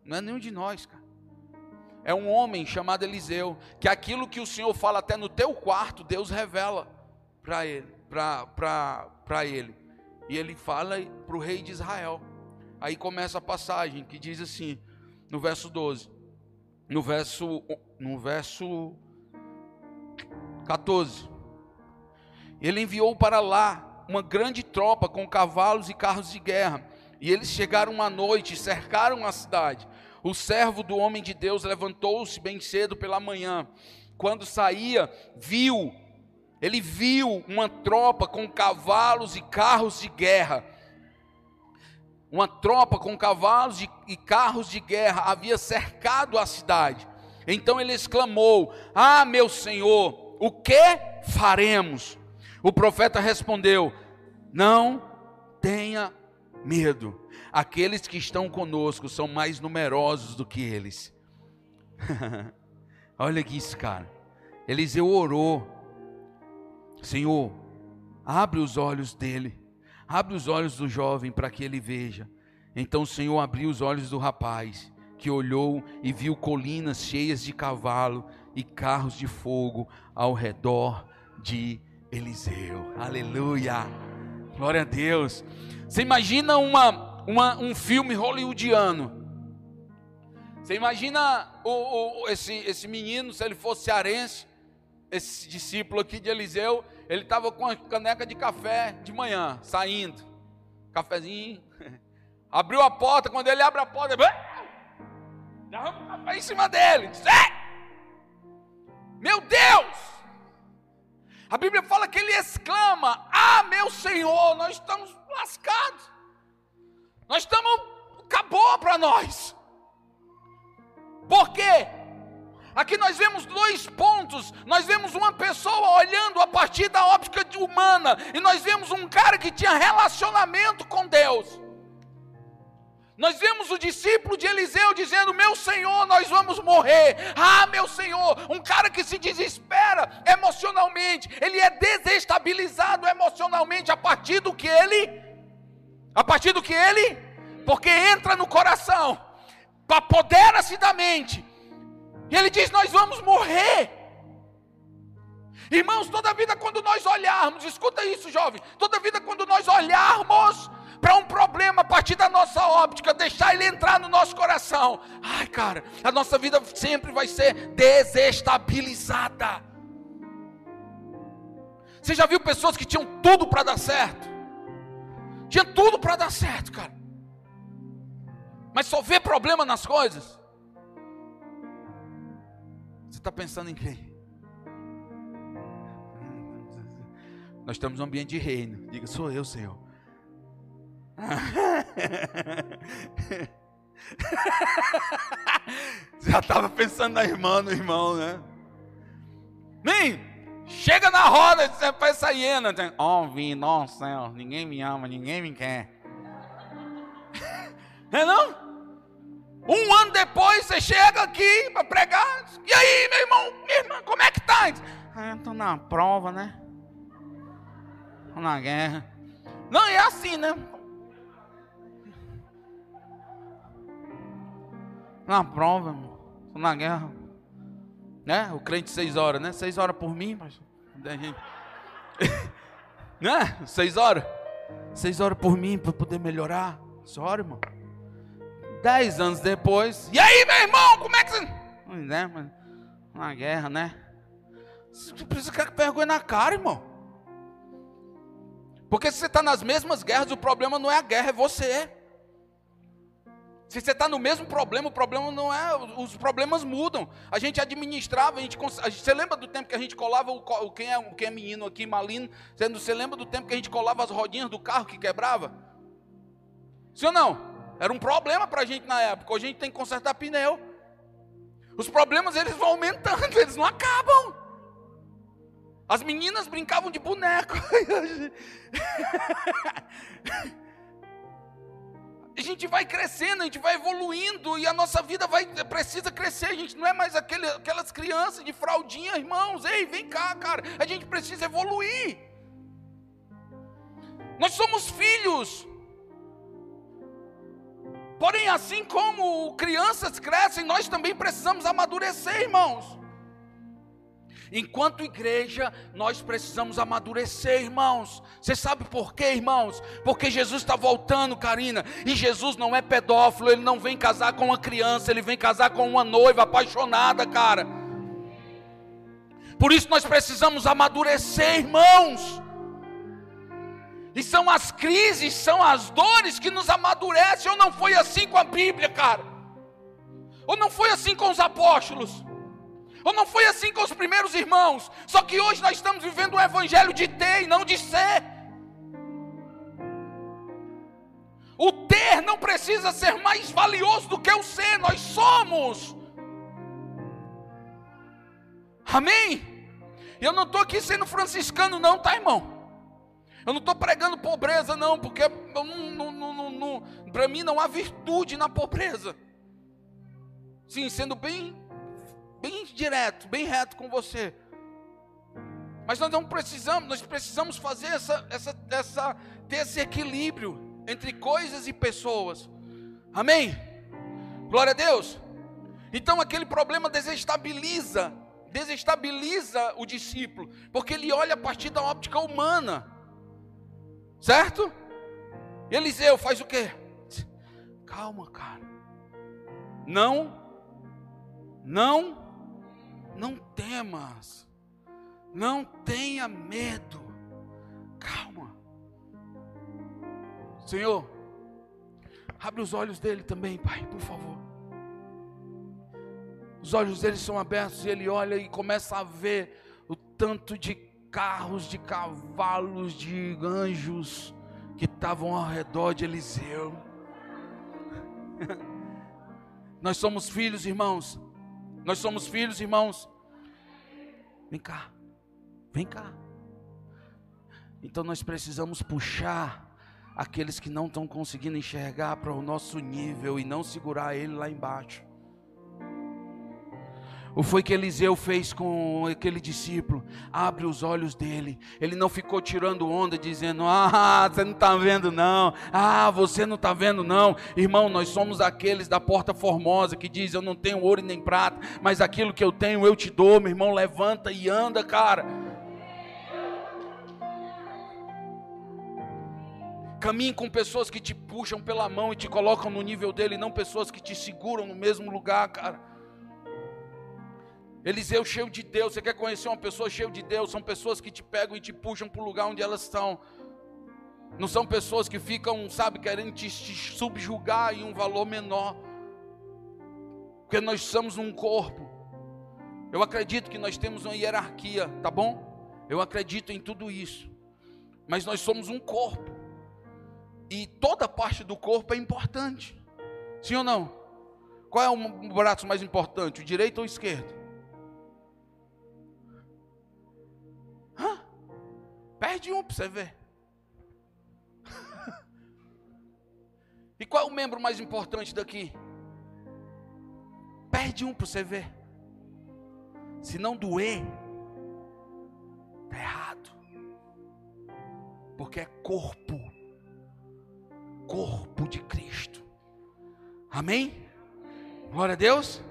não é nenhum de nós, cara. É um homem chamado Eliseu, que aquilo que o Senhor fala até no teu quarto, Deus revela para ele, para ele. E ele fala para o rei de Israel. Aí começa a passagem que diz assim, no verso 12, no verso, no verso 14. Ele enviou para lá uma grande tropa com cavalos e carros de guerra. E eles chegaram uma noite e cercaram a cidade. O servo do homem de Deus levantou-se bem cedo pela manhã. Quando saía, viu, ele viu uma tropa com cavalos e carros de guerra. Uma tropa com cavalos e carros de guerra havia cercado a cidade. Então ele exclamou: Ah, meu senhor, o que faremos? O profeta respondeu: Não tenha medo. Aqueles que estão conosco são mais numerosos do que eles. Olha aqui isso, cara. Eliseu orou: Senhor, abre os olhos dele, abre os olhos do jovem para que ele veja. Então o Senhor abriu os olhos do rapaz, que olhou e viu colinas cheias de cavalo e carros de fogo ao redor de Eliseu. Aleluia! Glória a Deus. Você imagina uma, uma um filme hollywoodiano. Você imagina o, o, esse, esse menino, se ele fosse cearense, esse discípulo aqui de Eliseu, ele estava com a caneca de café de manhã, saindo. Cafezinho. Abriu a porta, quando ele abre a porta, derrama o café em cima dele. Diz, Meu Deus! A Bíblia fala que ele exclama: Ah, meu Senhor, nós estamos lascados. Nós estamos, acabou para nós. Por quê? Aqui nós vemos dois pontos. Nós vemos uma pessoa olhando a partir da óptica humana, e nós vemos um cara que tinha relacionamento com Deus. Nós vemos o discípulo de Eliseu dizendo: Meu Senhor, nós vamos morrer. Ah, meu Senhor, um cara que se desespera emocionalmente, ele é desestabilizado emocionalmente. A partir do que ele, a partir do que ele, porque entra no coração, apodera-se da mente, e ele diz: Nós vamos morrer. Irmãos, toda vida quando nós olharmos, escuta isso, jovem, toda vida quando nós olharmos para um problema a partir da nossa óptica, deixar ele entrar no nosso coração, ai cara, a nossa vida sempre vai ser desestabilizada. Você já viu pessoas que tinham tudo para dar certo? Tinha tudo para dar certo, cara. Mas só vê problema nas coisas. Você está pensando em quem? Nós estamos num ambiente de reino. Diga, sou eu, Senhor. Já estava pensando na irmã, no irmão, né? Nem chega na roda, você faz essa hiena. Ó, oh, vim, nossa, céu, ninguém me ama, ninguém me quer. É não? Um ano depois você chega aqui para pregar. E aí, meu irmão, minha irmã, como é que tá? Ah, estou na prova, né? Estou na guerra. Não, é assim, né? Na prova, estou na guerra. Né? O crente seis horas, né? Seis horas por mim, mas. né? Seis horas? Seis horas por mim para poder melhorar. Só, irmão. Dez anos depois. E aí, meu irmão, como é que você. Né, mas, na guerra, né? Você precisa ficar com vergonha na cara, irmão. Porque se você está nas mesmas guerras, o problema não é a guerra, é você. Se você está no mesmo problema, o problema não é. Os problemas mudam. A gente administrava, a gente, você lembra do tempo que a gente colava o, quem, é, quem é menino aqui, malino? Você lembra do tempo que a gente colava as rodinhas do carro que quebrava? Sim ou não? Era um problema para a gente na época. Hoje a gente tem que consertar pneu. Os problemas eles vão aumentando, eles não acabam. As meninas brincavam de boneco. a gente vai crescendo, a gente vai evoluindo e a nossa vida vai precisa crescer. A gente não é mais aquele, aquelas crianças de fraldinha, irmãos. Ei, vem cá, cara. A gente precisa evoluir. Nós somos filhos. Porém, assim como crianças crescem, nós também precisamos amadurecer, irmãos. Enquanto igreja, nós precisamos amadurecer, irmãos. Você sabe por quê, irmãos? Porque Jesus está voltando, Karina. E Jesus não é pedófilo, ele não vem casar com uma criança, ele vem casar com uma noiva apaixonada, cara. Por isso nós precisamos amadurecer, irmãos. E são as crises, são as dores que nos amadurecem. Ou não foi assim com a Bíblia, cara? Ou não foi assim com os apóstolos? Ou não foi assim com os primeiros irmãos? Só que hoje nós estamos vivendo um evangelho de ter e não de ser. O ter não precisa ser mais valioso do que o ser, nós somos. Amém? Eu não estou aqui sendo franciscano, não, tá, irmão? Eu não estou pregando pobreza, não, porque para mim não há virtude na pobreza. Sim, sendo bem, bem direto, bem reto com você. Mas nós não precisamos, nós precisamos fazer essa, essa, essa, ter esse equilíbrio entre coisas e pessoas. Amém? Glória a Deus. Então aquele problema desestabiliza, desestabiliza o discípulo, porque ele olha a partir da óptica humana. Certo? Eliseu faz o quê? Calma, cara. Não, não, não temas. Não tenha medo. Calma. Senhor, abre os olhos dele também, Pai, por favor. Os olhos dele são abertos e ele olha e começa a ver o tanto de carros, de cavalos, de anjos que estavam ao redor de Eliseu. Nós somos filhos, irmãos. Nós somos filhos, irmãos. Vem cá, vem cá. Então nós precisamos puxar aqueles que não estão conseguindo enxergar para o nosso nível e não segurar ele lá embaixo. O foi que Eliseu fez com aquele discípulo? Abre os olhos dele. Ele não ficou tirando onda dizendo: "Ah, você não está vendo não. Ah, você não está vendo não". Irmão, nós somos aqueles da porta formosa que diz: "Eu não tenho ouro nem prata, mas aquilo que eu tenho eu te dou". Meu irmão, levanta e anda, cara. Caminhe com pessoas que te puxam pela mão e te colocam no nível dele, não pessoas que te seguram no mesmo lugar, cara. Eliseu cheio de Deus, você quer conhecer uma pessoa cheia de Deus? São pessoas que te pegam e te puxam para o lugar onde elas estão. Não são pessoas que ficam, sabe, querendo te, te subjugar em um valor menor. Porque nós somos um corpo. Eu acredito que nós temos uma hierarquia, tá bom? Eu acredito em tudo isso. Mas nós somos um corpo. E toda parte do corpo é importante. Sim ou não? Qual é o braço mais importante, o direito ou o esquerdo? Perde um para você ver. e qual é o membro mais importante daqui? Perde um para você ver. Se não doer, está errado. Porque é corpo. Corpo de Cristo. Amém? Glória a Deus.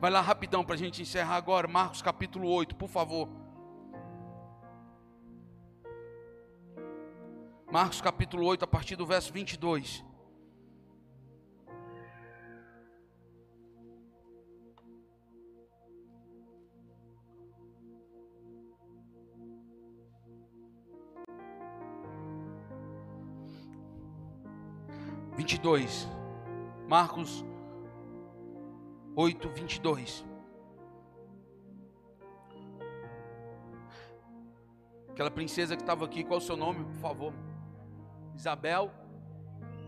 Vai lá rapidão para a gente encerrar agora. Marcos capítulo 8, por favor. Marcos capítulo 8, a partir do verso 22. Vinte e dois, Marcos oito, vinte e dois. Aquela princesa que estava aqui, qual o seu nome, por favor? Isabel,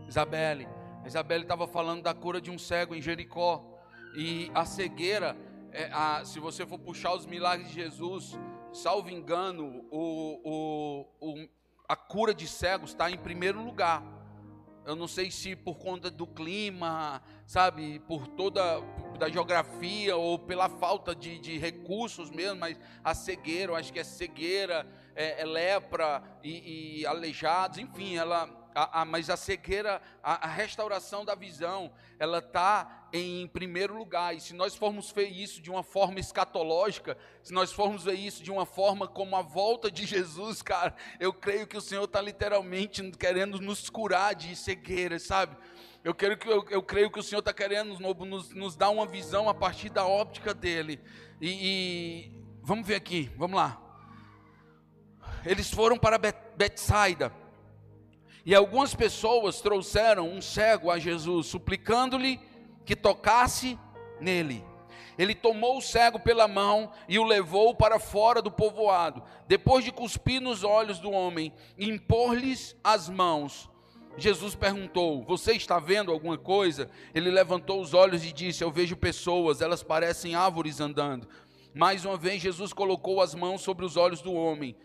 Isabelle. A Isabelle estava falando da cura de um cego em Jericó. E a cegueira, é, a, se você for puxar os milagres de Jesus, salvo engano, o, o, o, a cura de cegos está em primeiro lugar. Eu não sei se por conta do clima, sabe, por toda da geografia ou pela falta de, de recursos mesmo, mas a cegueira, eu acho que é cegueira, é, é lepra e, e, aleijados, enfim, ela, a, a, mas a cegueira, a, a restauração da visão, ela está em primeiro lugar. E se nós formos ver isso de uma forma escatológica, se nós formos ver isso de uma forma como a volta de Jesus, cara, eu creio que o Senhor está literalmente querendo nos curar de cegueira, sabe? Eu, quero que, eu, eu creio que o Senhor está querendo nos, nos, dar uma visão a partir da óptica dele. E, e, vamos ver aqui, vamos lá. Eles foram para Betsaida. E algumas pessoas trouxeram um cego a Jesus, suplicando-lhe que tocasse nele. Ele tomou o cego pela mão e o levou para fora do povoado. Depois de cuspir nos olhos do homem e impor-lhes as mãos, Jesus perguntou: Você está vendo alguma coisa? Ele levantou os olhos e disse: Eu vejo pessoas, elas parecem árvores andando. Mais uma vez, Jesus colocou as mãos sobre os olhos do homem.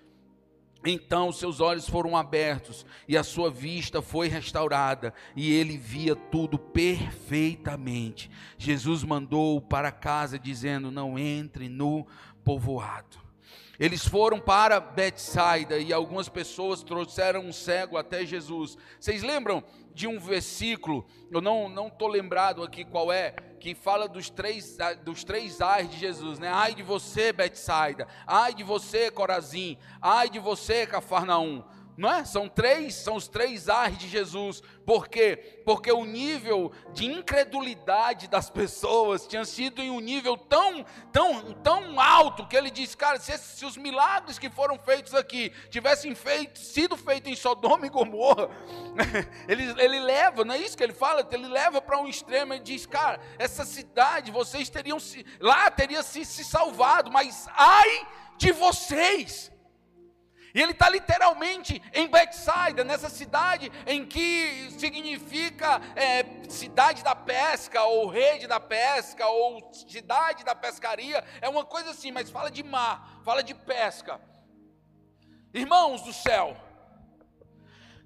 Então seus olhos foram abertos e a sua vista foi restaurada, e ele via tudo perfeitamente. Jesus mandou para casa dizendo: Não entre no povoado. Eles foram para Betsaida e algumas pessoas trouxeram um cego até Jesus. Vocês lembram de um versículo? Eu não não tô lembrado aqui qual é, que fala dos três dos três ais de Jesus, né? Ai de você, Betsaida. Ai de você, Corazim. Ai de você, Cafarnaum não é? São três, são os três A's de Jesus. Por quê? Porque o nível de incredulidade das pessoas tinha sido em um nível tão, tão, tão alto que ele disse, cara, se, se os milagres que foram feitos aqui tivessem feito, sido feitos em Sodoma e Gomorra, ele, ele leva, não é isso que ele fala? Ele leva para um extremo e diz, cara, essa cidade, vocês teriam se, lá teria se, se salvado, mas ai de vocês e ele está literalmente em Betsaida, nessa cidade em que significa é, cidade da pesca, ou rede da pesca, ou cidade da pescaria. É uma coisa assim, mas fala de mar, fala de pesca. Irmãos do céu,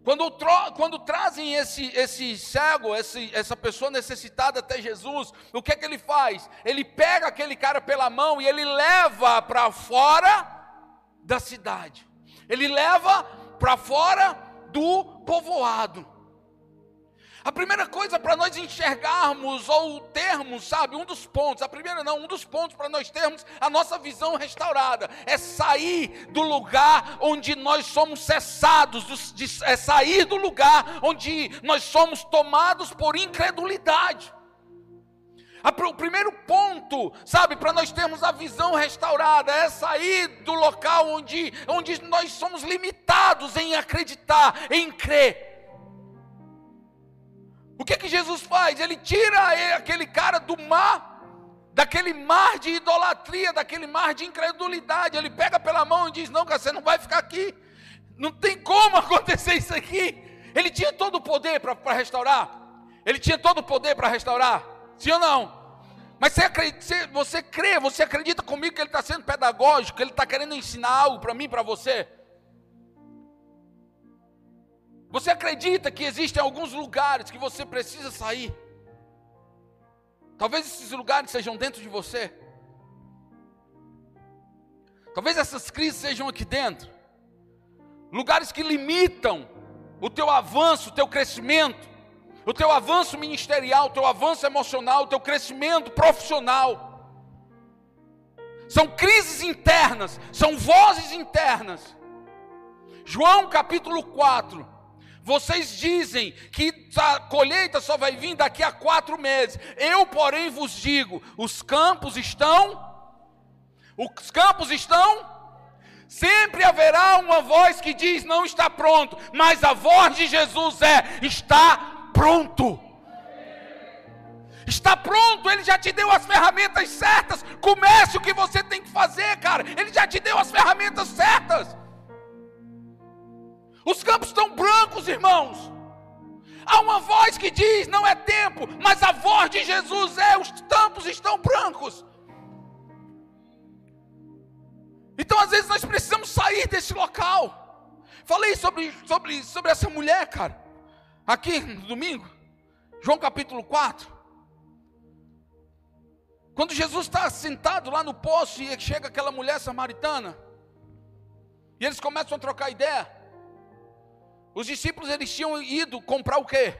quando, quando trazem esse, esse cego, esse, essa pessoa necessitada até Jesus, o que é que ele faz? Ele pega aquele cara pela mão e ele leva para fora da cidade ele leva para fora do povoado. A primeira coisa para nós enxergarmos ou termos, sabe, um dos pontos, a primeira não, um dos pontos para nós termos a nossa visão restaurada é sair do lugar onde nós somos cessados, é sair do lugar onde nós somos tomados por incredulidade. O primeiro ponto, sabe, para nós termos a visão restaurada, é sair do local onde, onde nós somos limitados em acreditar, em crer. O que que Jesus faz? Ele tira aquele cara do mar, daquele mar de idolatria, daquele mar de incredulidade. Ele pega pela mão e diz: Não, cara, você não vai ficar aqui. Não tem como acontecer isso aqui. Ele tinha todo o poder para restaurar. Ele tinha todo o poder para restaurar. Sim ou não? Mas você, acredita, você crê, você acredita comigo que ele está sendo pedagógico, que ele está querendo ensinar algo para mim, para você? Você acredita que existem alguns lugares que você precisa sair? Talvez esses lugares sejam dentro de você. Talvez essas crises sejam aqui dentro. Lugares que limitam o teu avanço, o teu crescimento o teu avanço ministerial, o teu avanço emocional, o teu crescimento profissional. São crises internas, são vozes internas. João capítulo 4. Vocês dizem que a colheita só vai vir daqui a quatro meses. Eu, porém, vos digo: os campos estão. Os campos estão. Sempre haverá uma voz que diz não está pronto, mas a voz de Jesus é está pronto. Está pronto, ele já te deu as ferramentas certas. Comece o que você tem que fazer, cara. Ele já te deu as ferramentas certas. Os campos estão brancos, irmãos. Há uma voz que diz: não é tempo, mas a voz de Jesus é: os campos estão brancos. Então, às vezes, nós precisamos sair desse local. Falei sobre, sobre, sobre essa mulher, cara. Aqui no domingo, João capítulo 4. Quando Jesus está sentado lá no poço e chega aquela mulher samaritana, e eles começam a trocar ideia. Os discípulos eles tinham ido comprar o quê?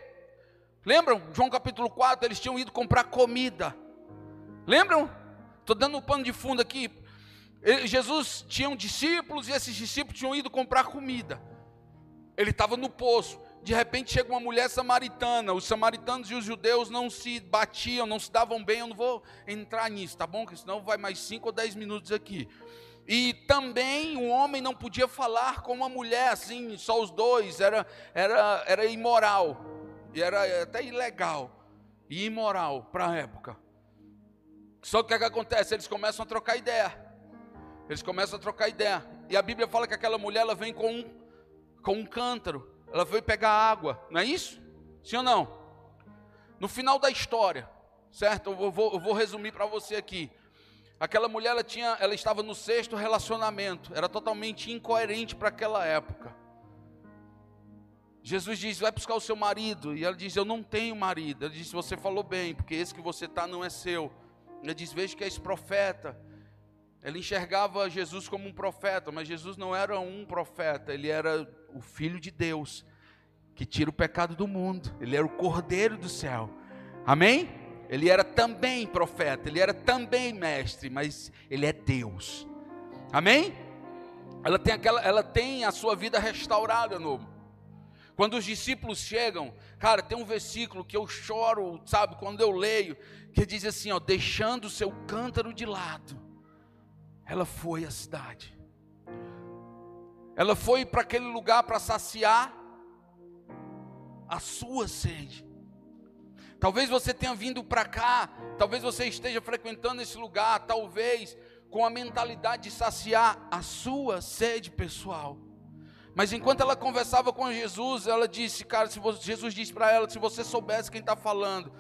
Lembram? João capítulo 4, eles tinham ido comprar comida. Lembram? Estou dando um pano de fundo aqui. Jesus tinha discípulos e esses discípulos tinham ido comprar comida. Ele estava no poço de repente chega uma mulher samaritana. Os samaritanos e os judeus não se batiam, não se davam bem. Eu não vou entrar nisso, tá bom? Porque senão vai mais cinco ou dez minutos aqui. E também o homem não podia falar com uma mulher assim, só os dois, era, era, era imoral, e era até ilegal e imoral para a época. Só que o que, é que acontece? Eles começam a trocar ideia. Eles começam a trocar ideia. E a Bíblia fala que aquela mulher ela vem com um, com um cântaro ela foi pegar água, não é isso? Sim ou não? No final da história, certo? Eu vou, eu vou resumir para você aqui. Aquela mulher, ela, tinha, ela estava no sexto relacionamento, era totalmente incoerente para aquela época. Jesus diz: Vai buscar o seu marido. E ela diz: Eu não tenho marido. Ele diz: Você falou bem, porque esse que você está não é seu. Ele diz: Veja que é esse profeta. Ele enxergava Jesus como um profeta, mas Jesus não era um profeta, ele era o Filho de Deus, que tira o pecado do mundo, ele era o Cordeiro do céu. Amém? Ele era também profeta, ele era também mestre, mas ele é Deus. Amém? Ela tem, aquela, ela tem a sua vida restaurada novo. Quando os discípulos chegam, cara, tem um versículo que eu choro, sabe, quando eu leio, que diz assim, ó, deixando o seu cântaro de lado ela foi à cidade. Ela foi para aquele lugar para saciar a sua sede. Talvez você tenha vindo para cá, talvez você esteja frequentando esse lugar, talvez com a mentalidade de saciar a sua sede pessoal. Mas enquanto ela conversava com Jesus, ela disse, cara, se você, Jesus disse para ela, se você soubesse quem está falando,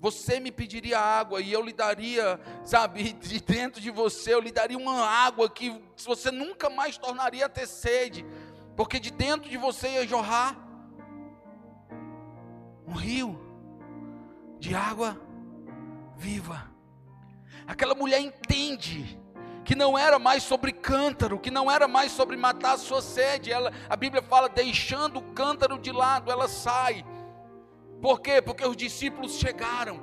você me pediria água e eu lhe daria, sabe, de dentro de você, eu lhe daria uma água que você nunca mais tornaria a ter sede, porque de dentro de você ia jorrar um rio de água viva. Aquela mulher entende que não era mais sobre cântaro, que não era mais sobre matar a sua sede. Ela, a Bíblia fala, deixando o cântaro de lado, ela sai por quê? Porque os discípulos chegaram.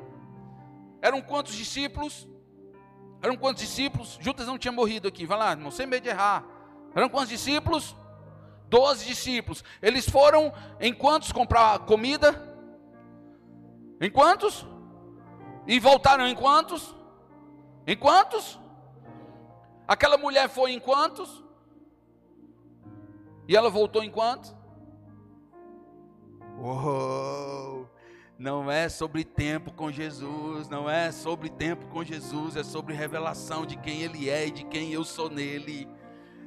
Eram quantos discípulos? Eram quantos discípulos? Judas não tinha morrido aqui. Vai lá, irmão, sem medo de errar. Eram quantos discípulos? Doze discípulos. Eles foram em quantos comprar comida? Em quantos? E voltaram em quantos? Em quantos? Aquela mulher foi em quantos? E ela voltou em quantos? Uou! Não é sobre tempo com Jesus, não é sobre tempo com Jesus, é sobre revelação de quem Ele é e de quem eu sou nele.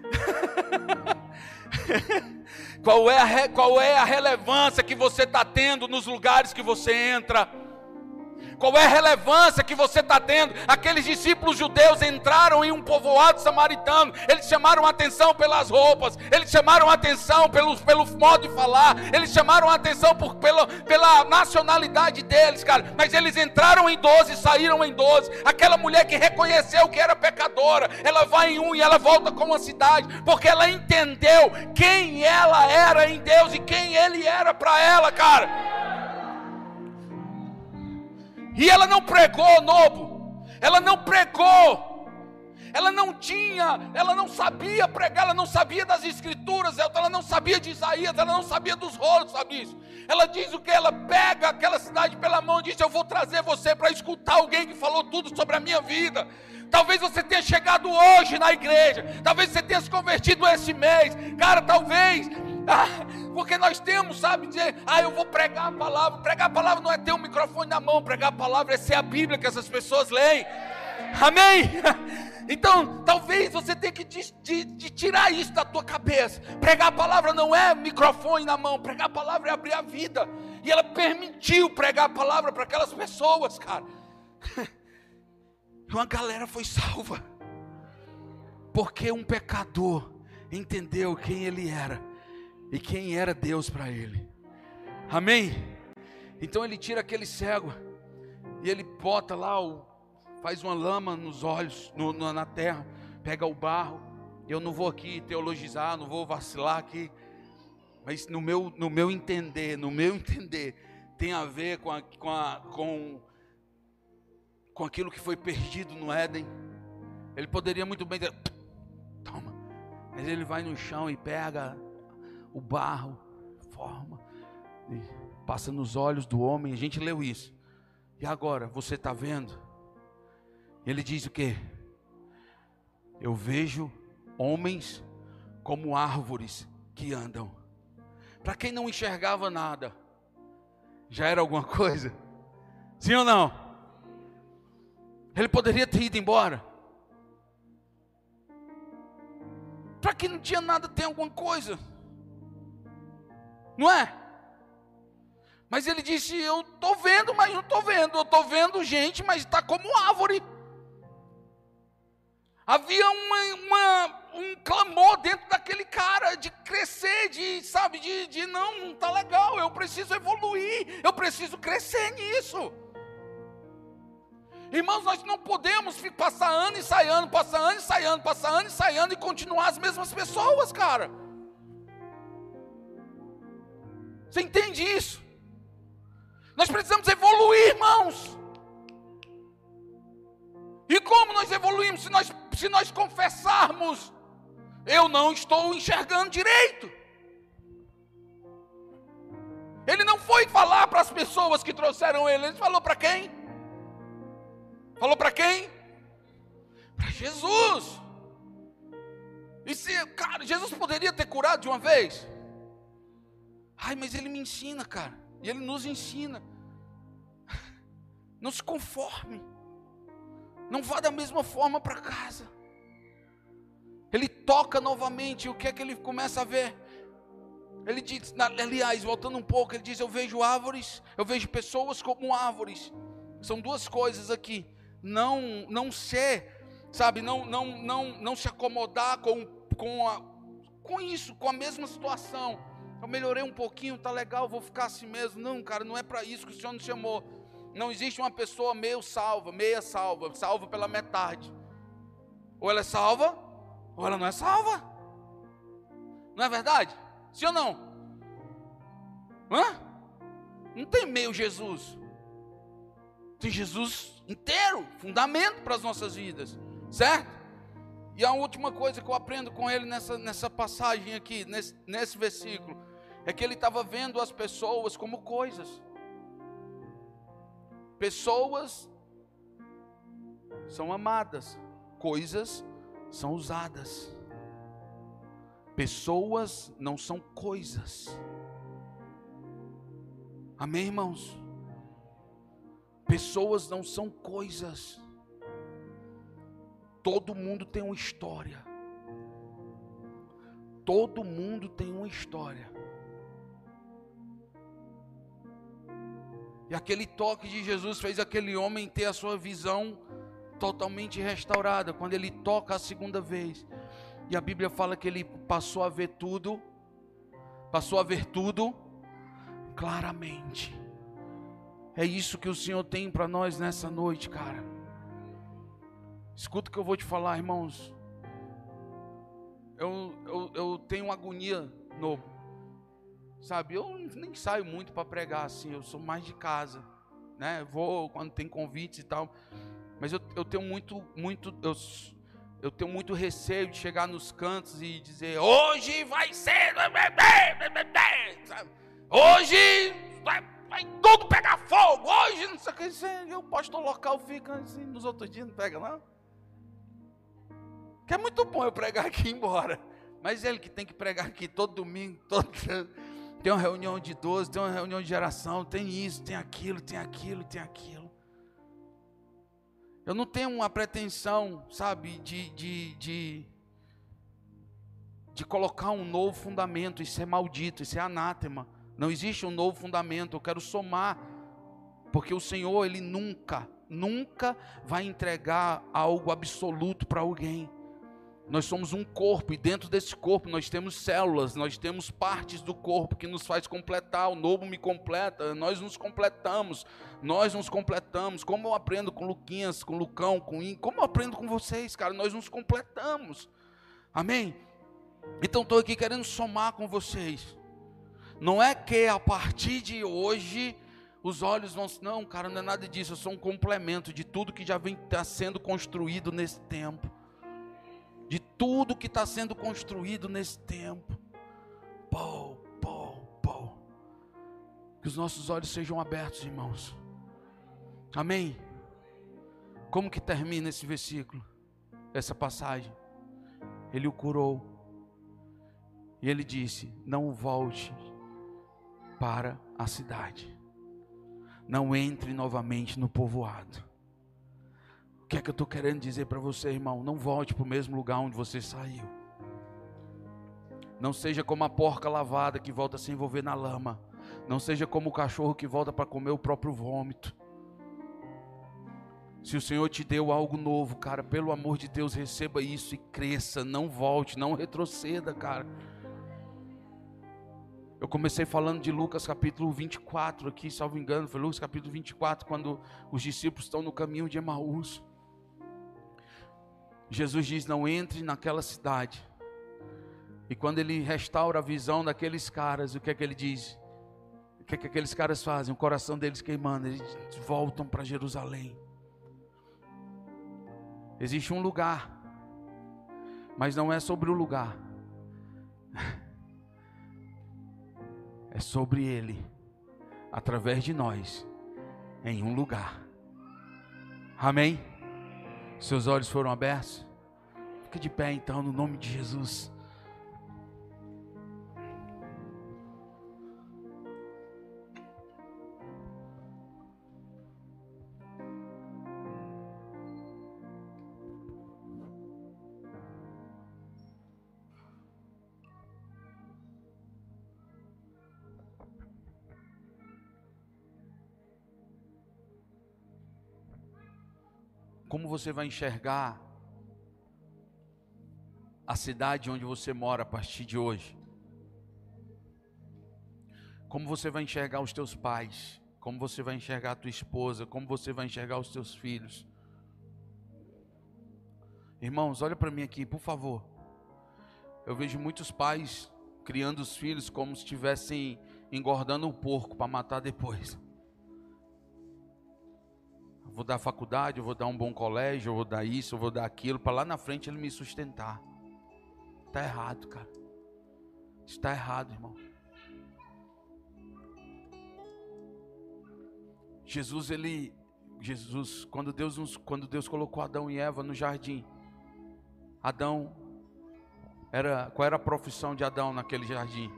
qual, é a, qual é a relevância que você está tendo nos lugares que você entra? Qual é a relevância que você está tendo? Aqueles discípulos judeus entraram em um povoado samaritano, eles chamaram atenção pelas roupas, eles chamaram atenção pelo, pelo modo de falar, eles chamaram atenção por, pela, pela nacionalidade deles, cara. Mas eles entraram em 12 e saíram em 12. Aquela mulher que reconheceu que era pecadora, ela vai em um e ela volta com a cidade, porque ela entendeu quem ela era em Deus e quem ele era para ela, cara. E ela não pregou novo. Ela não pregou. Ela não tinha, ela não sabia pregar, ela não sabia das escrituras, ela não sabia de Isaías, ela não sabia dos rolos, sabe isso? Ela diz o que? Ela pega aquela cidade pela mão e diz: Eu vou trazer você para escutar alguém que falou tudo sobre a minha vida. Talvez você tenha chegado hoje na igreja, talvez você tenha se convertido esse mês, cara, talvez ah, porque nós temos, sabe, dizer, ah, eu vou pregar a palavra. Pregar a palavra não é ter um microfone na mão, pregar a palavra é ser a Bíblia que essas pessoas leem. Amém? Então, talvez você tenha que de, de, de tirar isso da tua cabeça. Pregar a palavra não é microfone na mão, pregar a palavra é abrir a vida. E ela permitiu pregar a palavra para aquelas pessoas, cara. Uma galera foi salva. Porque um pecador entendeu quem ele era e quem era Deus para ele. Amém? Então ele tira aquele cego e ele bota lá, o, faz uma lama nos olhos, no, na terra, pega o barro. Eu não vou aqui teologizar, não vou vacilar aqui, mas no meu, no meu entender, no meu entender, tem a ver com, a, com, a, com, com aquilo que foi perdido no Éden. Ele poderia muito bem dizer, toma, mas ele vai no chão e pega o barro, forma, passa nos olhos do homem. A gente leu isso. E agora, você está vendo? Ele diz o que? Eu vejo homens como árvores que andam. Para quem não enxergava nada, já era alguma coisa? Sim ou não? Ele poderia ter ido embora. Para quem não tinha nada, tem alguma coisa. Não é? Mas ele disse: Eu estou vendo, mas não estou vendo. Eu estou vendo gente, mas está como árvore. Havia uma, uma, um clamor dentro daquele cara de crescer, de, sabe, de, de não, não está legal, eu preciso evoluir, eu preciso crescer nisso. Irmãos, nós não podemos passar ano e sair ano, passar ano e sair ano, passar ano e sair ano e continuar as mesmas pessoas, cara. Você entende isso? Nós precisamos evoluir, irmãos. E como nós evoluímos se nós, se nós confessarmos, eu não estou enxergando direito? Ele não foi falar para as pessoas que trouxeram ele, ele falou para quem? Falou para quem? Para Jesus. E se, cara, Jesus poderia ter curado de uma vez? Ai, mas ele me ensina, cara. E ele nos ensina. Não se conforme. Não vá da mesma forma para casa. Ele toca novamente, o que é que ele começa a ver? Ele diz, aliás, voltando um pouco, ele diz: Eu vejo árvores, eu vejo pessoas como árvores. São duas coisas aqui. Não, não ser, sabe, não, não, não, não se acomodar com, com, a, com isso, com a mesma situação. Eu melhorei um pouquinho, tá legal, vou ficar assim mesmo. Não, cara, não é para isso que o Senhor nos chamou. Não existe uma pessoa meio salva, meia salva, salva pela metade. Ou ela é salva, ou ela não é salva. Não é verdade? Sim ou não? Hã? Não tem meio Jesus. Tem Jesus inteiro, fundamento para as nossas vidas, certo? E a última coisa que eu aprendo com ele nessa, nessa passagem aqui, nesse, nesse versículo, é que ele estava vendo as pessoas como coisas. Pessoas são amadas, coisas são usadas. Pessoas não são coisas. Amém, irmãos? Pessoas não são coisas. Todo mundo tem uma história. Todo mundo tem uma história. E aquele toque de Jesus fez aquele homem ter a sua visão totalmente restaurada. Quando ele toca a segunda vez. E a Bíblia fala que ele passou a ver tudo. Passou a ver tudo claramente. É isso que o Senhor tem para nós nessa noite, cara. Escuta o que eu vou te falar, irmãos. Eu, eu, eu tenho agonia no Sabe, eu nem saio muito para pregar assim, eu sou mais de casa, né? Vou quando tem convites e tal. Mas eu, eu tenho muito, muito, eu, eu tenho muito receio de chegar nos cantos e dizer, hoje vai ser, hoje vai, vai tudo pegar fogo, hoje não sei o que, e o pastor local fica assim, nos outros dias não pega não. Que é muito bom eu pregar aqui embora. Mas ele que tem que pregar aqui todo domingo, todo tem uma reunião de 12, tem uma reunião de geração, tem isso, tem aquilo, tem aquilo, tem aquilo. Eu não tenho uma pretensão, sabe, de, de, de, de colocar um novo fundamento, isso é maldito, isso é anátema. Não existe um novo fundamento, eu quero somar, porque o Senhor, Ele nunca, nunca vai entregar algo absoluto para alguém. Nós somos um corpo e dentro desse corpo nós temos células, nós temos partes do corpo que nos faz completar. O novo me completa, nós nos completamos, nós nos completamos. Como eu aprendo com Luquinhas, com Lucão, com In, como eu aprendo com vocês, cara, nós nos completamos. Amém? Então estou aqui querendo somar com vocês. Não é que a partir de hoje os olhos vão. Não, cara, não é nada disso. Eu sou um complemento de tudo que já vem tá sendo construído nesse tempo de tudo que está sendo construído nesse tempo. Pô, pô, pô. Que os nossos olhos sejam abertos, irmãos. Amém? Como que termina esse versículo? Essa passagem. Ele o curou. E ele disse: Não volte para a cidade. Não entre novamente no povoado que é que eu estou querendo dizer para você, irmão? Não volte para o mesmo lugar onde você saiu. Não seja como a porca lavada que volta a se envolver na lama. Não seja como o cachorro que volta para comer o próprio vômito. Se o Senhor te deu algo novo, cara, pelo amor de Deus, receba isso e cresça, não volte, não retroceda, cara. Eu comecei falando de Lucas capítulo 24 aqui, salvo engano, foi Lucas capítulo 24, quando os discípulos estão no caminho de Emaús. Jesus diz: Não entre naquela cidade. E quando ele restaura a visão daqueles caras, o que é que ele diz? O que é que aqueles caras fazem? O coração deles queimando, eles voltam para Jerusalém. Existe um lugar, mas não é sobre o lugar, é sobre Ele, através de nós, em um lugar. Amém? Seus olhos foram abertos? Fica de pé então, no nome de Jesus. Como você vai enxergar a cidade onde você mora a partir de hoje? Como você vai enxergar os teus pais? Como você vai enxergar a tua esposa? Como você vai enxergar os teus filhos? Irmãos, olha para mim aqui, por favor. Eu vejo muitos pais criando os filhos como se estivessem engordando um porco para matar depois vou dar faculdade, eu vou dar um bom colégio, eu vou dar isso, eu vou dar aquilo, para lá na frente ele me sustentar. Está errado, cara. Está errado, irmão. Jesus, ele, Jesus, quando Deus, nos, quando Deus colocou Adão e Eva no jardim, Adão era, qual era a profissão de Adão naquele jardim?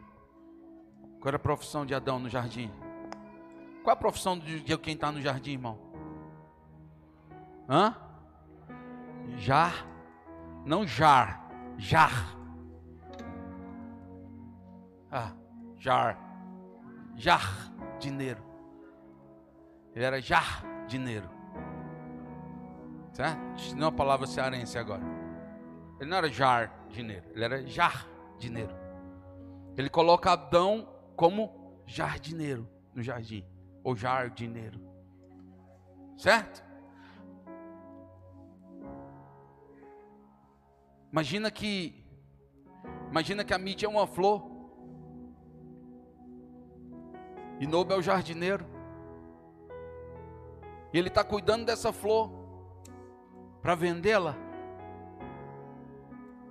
Qual era a profissão de Adão no jardim? Qual a profissão de, de quem está no jardim, irmão? Hã? Jar. Não jar. Jar. Ah, jar. Dinheiro. Ele era jar. Dinheiro. Certo? Não é palavra cearense agora. Ele não era jar. Dinheiro. Ele era jar. Dinheiro. Ele coloca Adão como jardineiro no jardim. Ou jardineiro. Certo? Imagina que imagina que a mídia é uma flor. E Nobo é o jardineiro. E ele está cuidando dessa flor para vendê-la.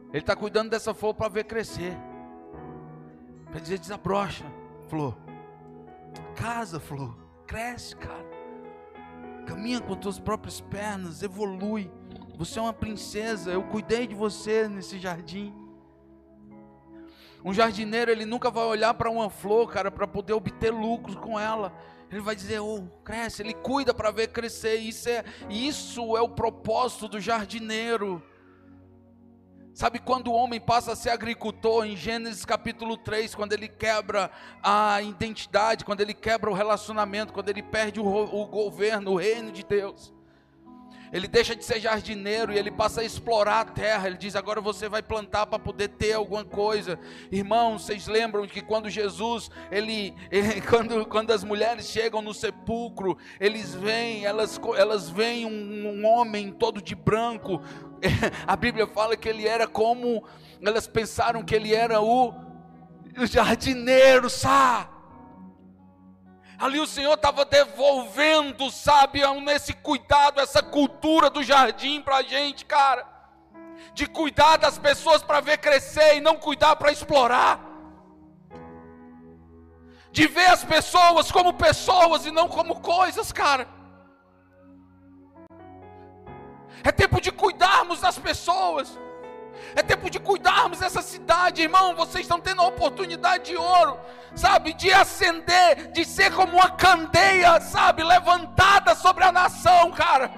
Ele está cuidando dessa flor para ver crescer. Para dizer, desabrocha, flor. Casa, flor. Cresce, cara. Caminha com tuas próprias pernas, evolui. Você é uma princesa, eu cuidei de você nesse jardim. Um jardineiro, ele nunca vai olhar para uma flor, cara, para poder obter lucros com ela. Ele vai dizer, oh, cresce, ele cuida para ver crescer. Isso é, isso é o propósito do jardineiro. Sabe quando o homem passa a ser agricultor, em Gênesis capítulo 3, quando ele quebra a identidade, quando ele quebra o relacionamento, quando ele perde o, o governo, o reino de Deus. Ele deixa de ser jardineiro e ele passa a explorar a terra. Ele diz: agora você vai plantar para poder ter alguma coisa. Irmãos, vocês lembram que quando Jesus, ele, ele, quando, quando as mulheres chegam no sepulcro, eles veem, elas, elas veem um, um homem todo de branco. A Bíblia fala que ele era como, elas pensaram que ele era o, o jardineiro, sabe? Ali o Senhor estava devolvendo, sabe, nesse cuidado, essa cultura do jardim para a gente, cara. De cuidar das pessoas para ver crescer e não cuidar para explorar. De ver as pessoas como pessoas e não como coisas, cara. É tempo de cuidarmos das pessoas. É tempo de cuidarmos dessa cidade, irmão. Vocês estão tendo a oportunidade de ouro, sabe? De acender, de ser como uma candeia, sabe? Levantada sobre a nação, cara.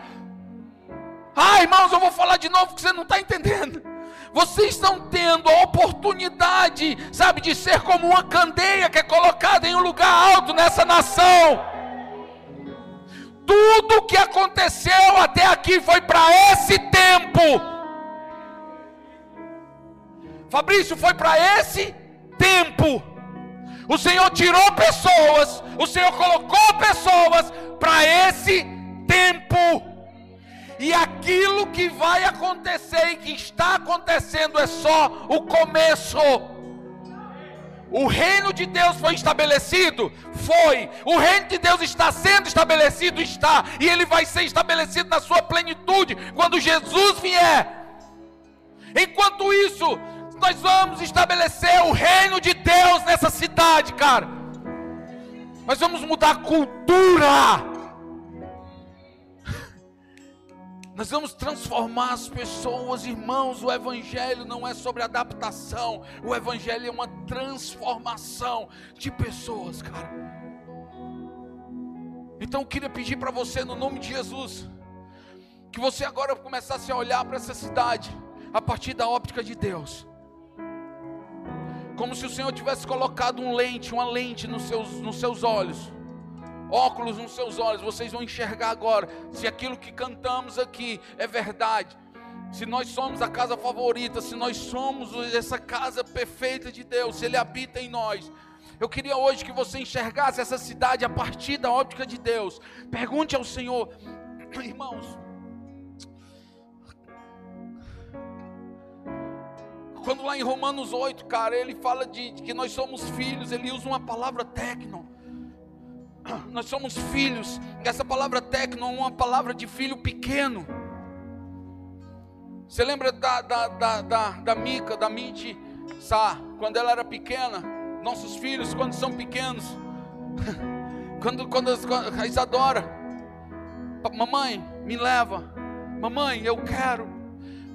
Ah, irmãos, eu vou falar de novo que você não está entendendo. Vocês estão tendo a oportunidade, sabe, de ser como uma candeia que é colocada em um lugar alto nessa nação. Tudo que aconteceu até aqui foi para esse tempo. Fabrício, foi para esse tempo. O Senhor tirou pessoas, o Senhor colocou pessoas para esse tempo. E aquilo que vai acontecer e que está acontecendo é só o começo. O reino de Deus foi estabelecido? Foi. O reino de Deus está sendo estabelecido? Está. E ele vai ser estabelecido na sua plenitude quando Jesus vier. Enquanto isso, nós vamos estabelecer o reino de Deus nessa cidade, cara. Nós vamos mudar a cultura. Nós vamos transformar as pessoas, irmãos. O Evangelho não é sobre adaptação, o Evangelho é uma transformação de pessoas, cara. Então eu queria pedir para você, no nome de Jesus, que você agora começasse a olhar para essa cidade a partir da óptica de Deus. Como se o Senhor tivesse colocado um lente, uma lente nos seus, nos seus olhos óculos nos seus olhos, vocês vão enxergar agora se aquilo que cantamos aqui é verdade. Se nós somos a casa favorita, se nós somos essa casa perfeita de Deus, se Ele habita em nós. Eu queria hoje que você enxergasse essa cidade a partir da óptica de Deus. Pergunte ao Senhor, irmãos. Quando lá em Romanos 8, cara, ele fala de, de que nós somos filhos, ele usa uma palavra tecno nós somos filhos. Essa palavra tecno é uma palavra de filho pequeno. Você lembra da, da, da, da, da Mica, da Miti, Sá, quando ela era pequena? Nossos filhos, quando são pequenos, quando, quando, quando a Isadora, mamãe, me leva, mamãe, eu quero,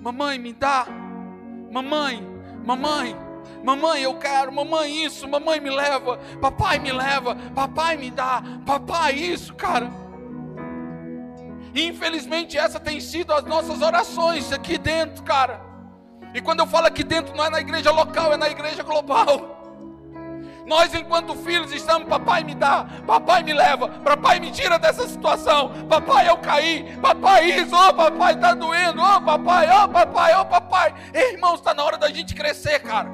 mamãe, me dá, mamãe, mamãe, Mamãe, eu quero, mamãe, isso, mamãe me leva, papai me leva, papai me dá, papai, isso, cara. infelizmente, essa tem sido as nossas orações aqui dentro, cara. E quando eu falo aqui dentro, não é na igreja local, é na igreja global. Nós, enquanto filhos, estamos, papai me dá, papai me leva, papai me tira dessa situação, papai eu caí, papai isso, oh papai está doendo, oh papai, oh papai, oh papai. Irmãos, está na hora da gente crescer, cara.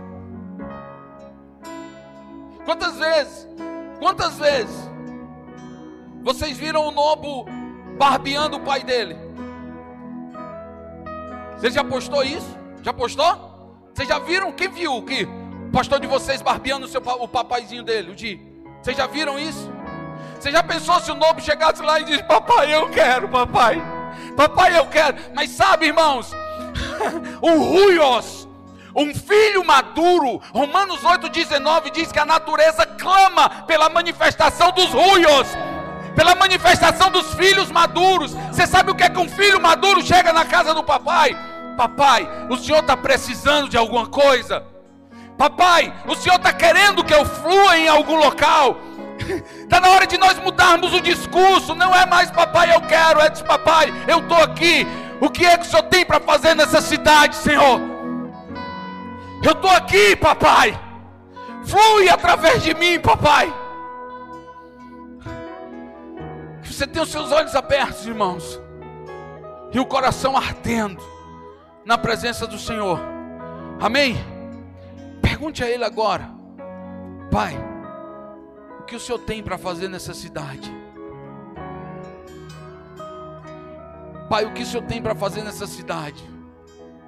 Quantas vezes, quantas vezes vocês viram o Nobo barbeando o pai dele? Você já postou isso? Já postou? Vocês já viram? Quem viu que pastor de vocês barbeando o, seu, o papaizinho dele, o Di? Vocês já viram isso? Você já pensou se o Nobo chegasse lá e disse: Papai, eu quero, papai. Papai, eu quero. Mas sabe, irmãos, o Ruios um filho maduro, Romanos 8,19 diz que a natureza clama pela manifestação dos ruios, pela manifestação dos filhos maduros. Você sabe o que é que um filho maduro chega na casa do papai? Papai, o senhor está precisando de alguma coisa? Papai, o senhor está querendo que eu flua em algum local? Está na hora de nós mudarmos o discurso. Não é mais papai, eu quero, é de papai, eu estou aqui. O que é que o senhor tem para fazer nessa cidade, Senhor? Eu estou aqui, papai. Flui através de mim, papai. Que você tenha os seus olhos abertos, irmãos, e o coração ardendo na presença do Senhor. Amém? Pergunte a Ele agora, Pai, o que o Senhor tem para fazer nessa cidade? Pai, o que o Senhor tem para fazer nessa cidade?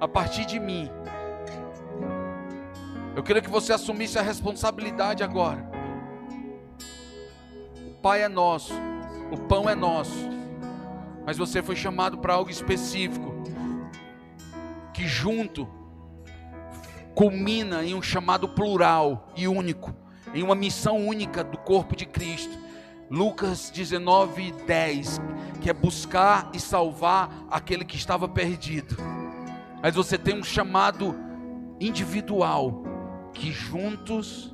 A partir de mim. Eu queria que você assumisse a responsabilidade agora. O Pai é nosso, o pão é nosso, mas você foi chamado para algo específico, que junto culmina em um chamado plural e único, em uma missão única do corpo de Cristo. Lucas 19, 10, que é buscar e salvar aquele que estava perdido. Mas você tem um chamado individual que juntos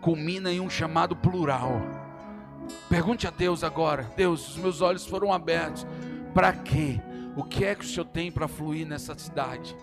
culmina em um chamado plural. Pergunte a Deus agora: Deus, os meus olhos foram abertos. Para quê? O que é que o Senhor tem para fluir nessa cidade?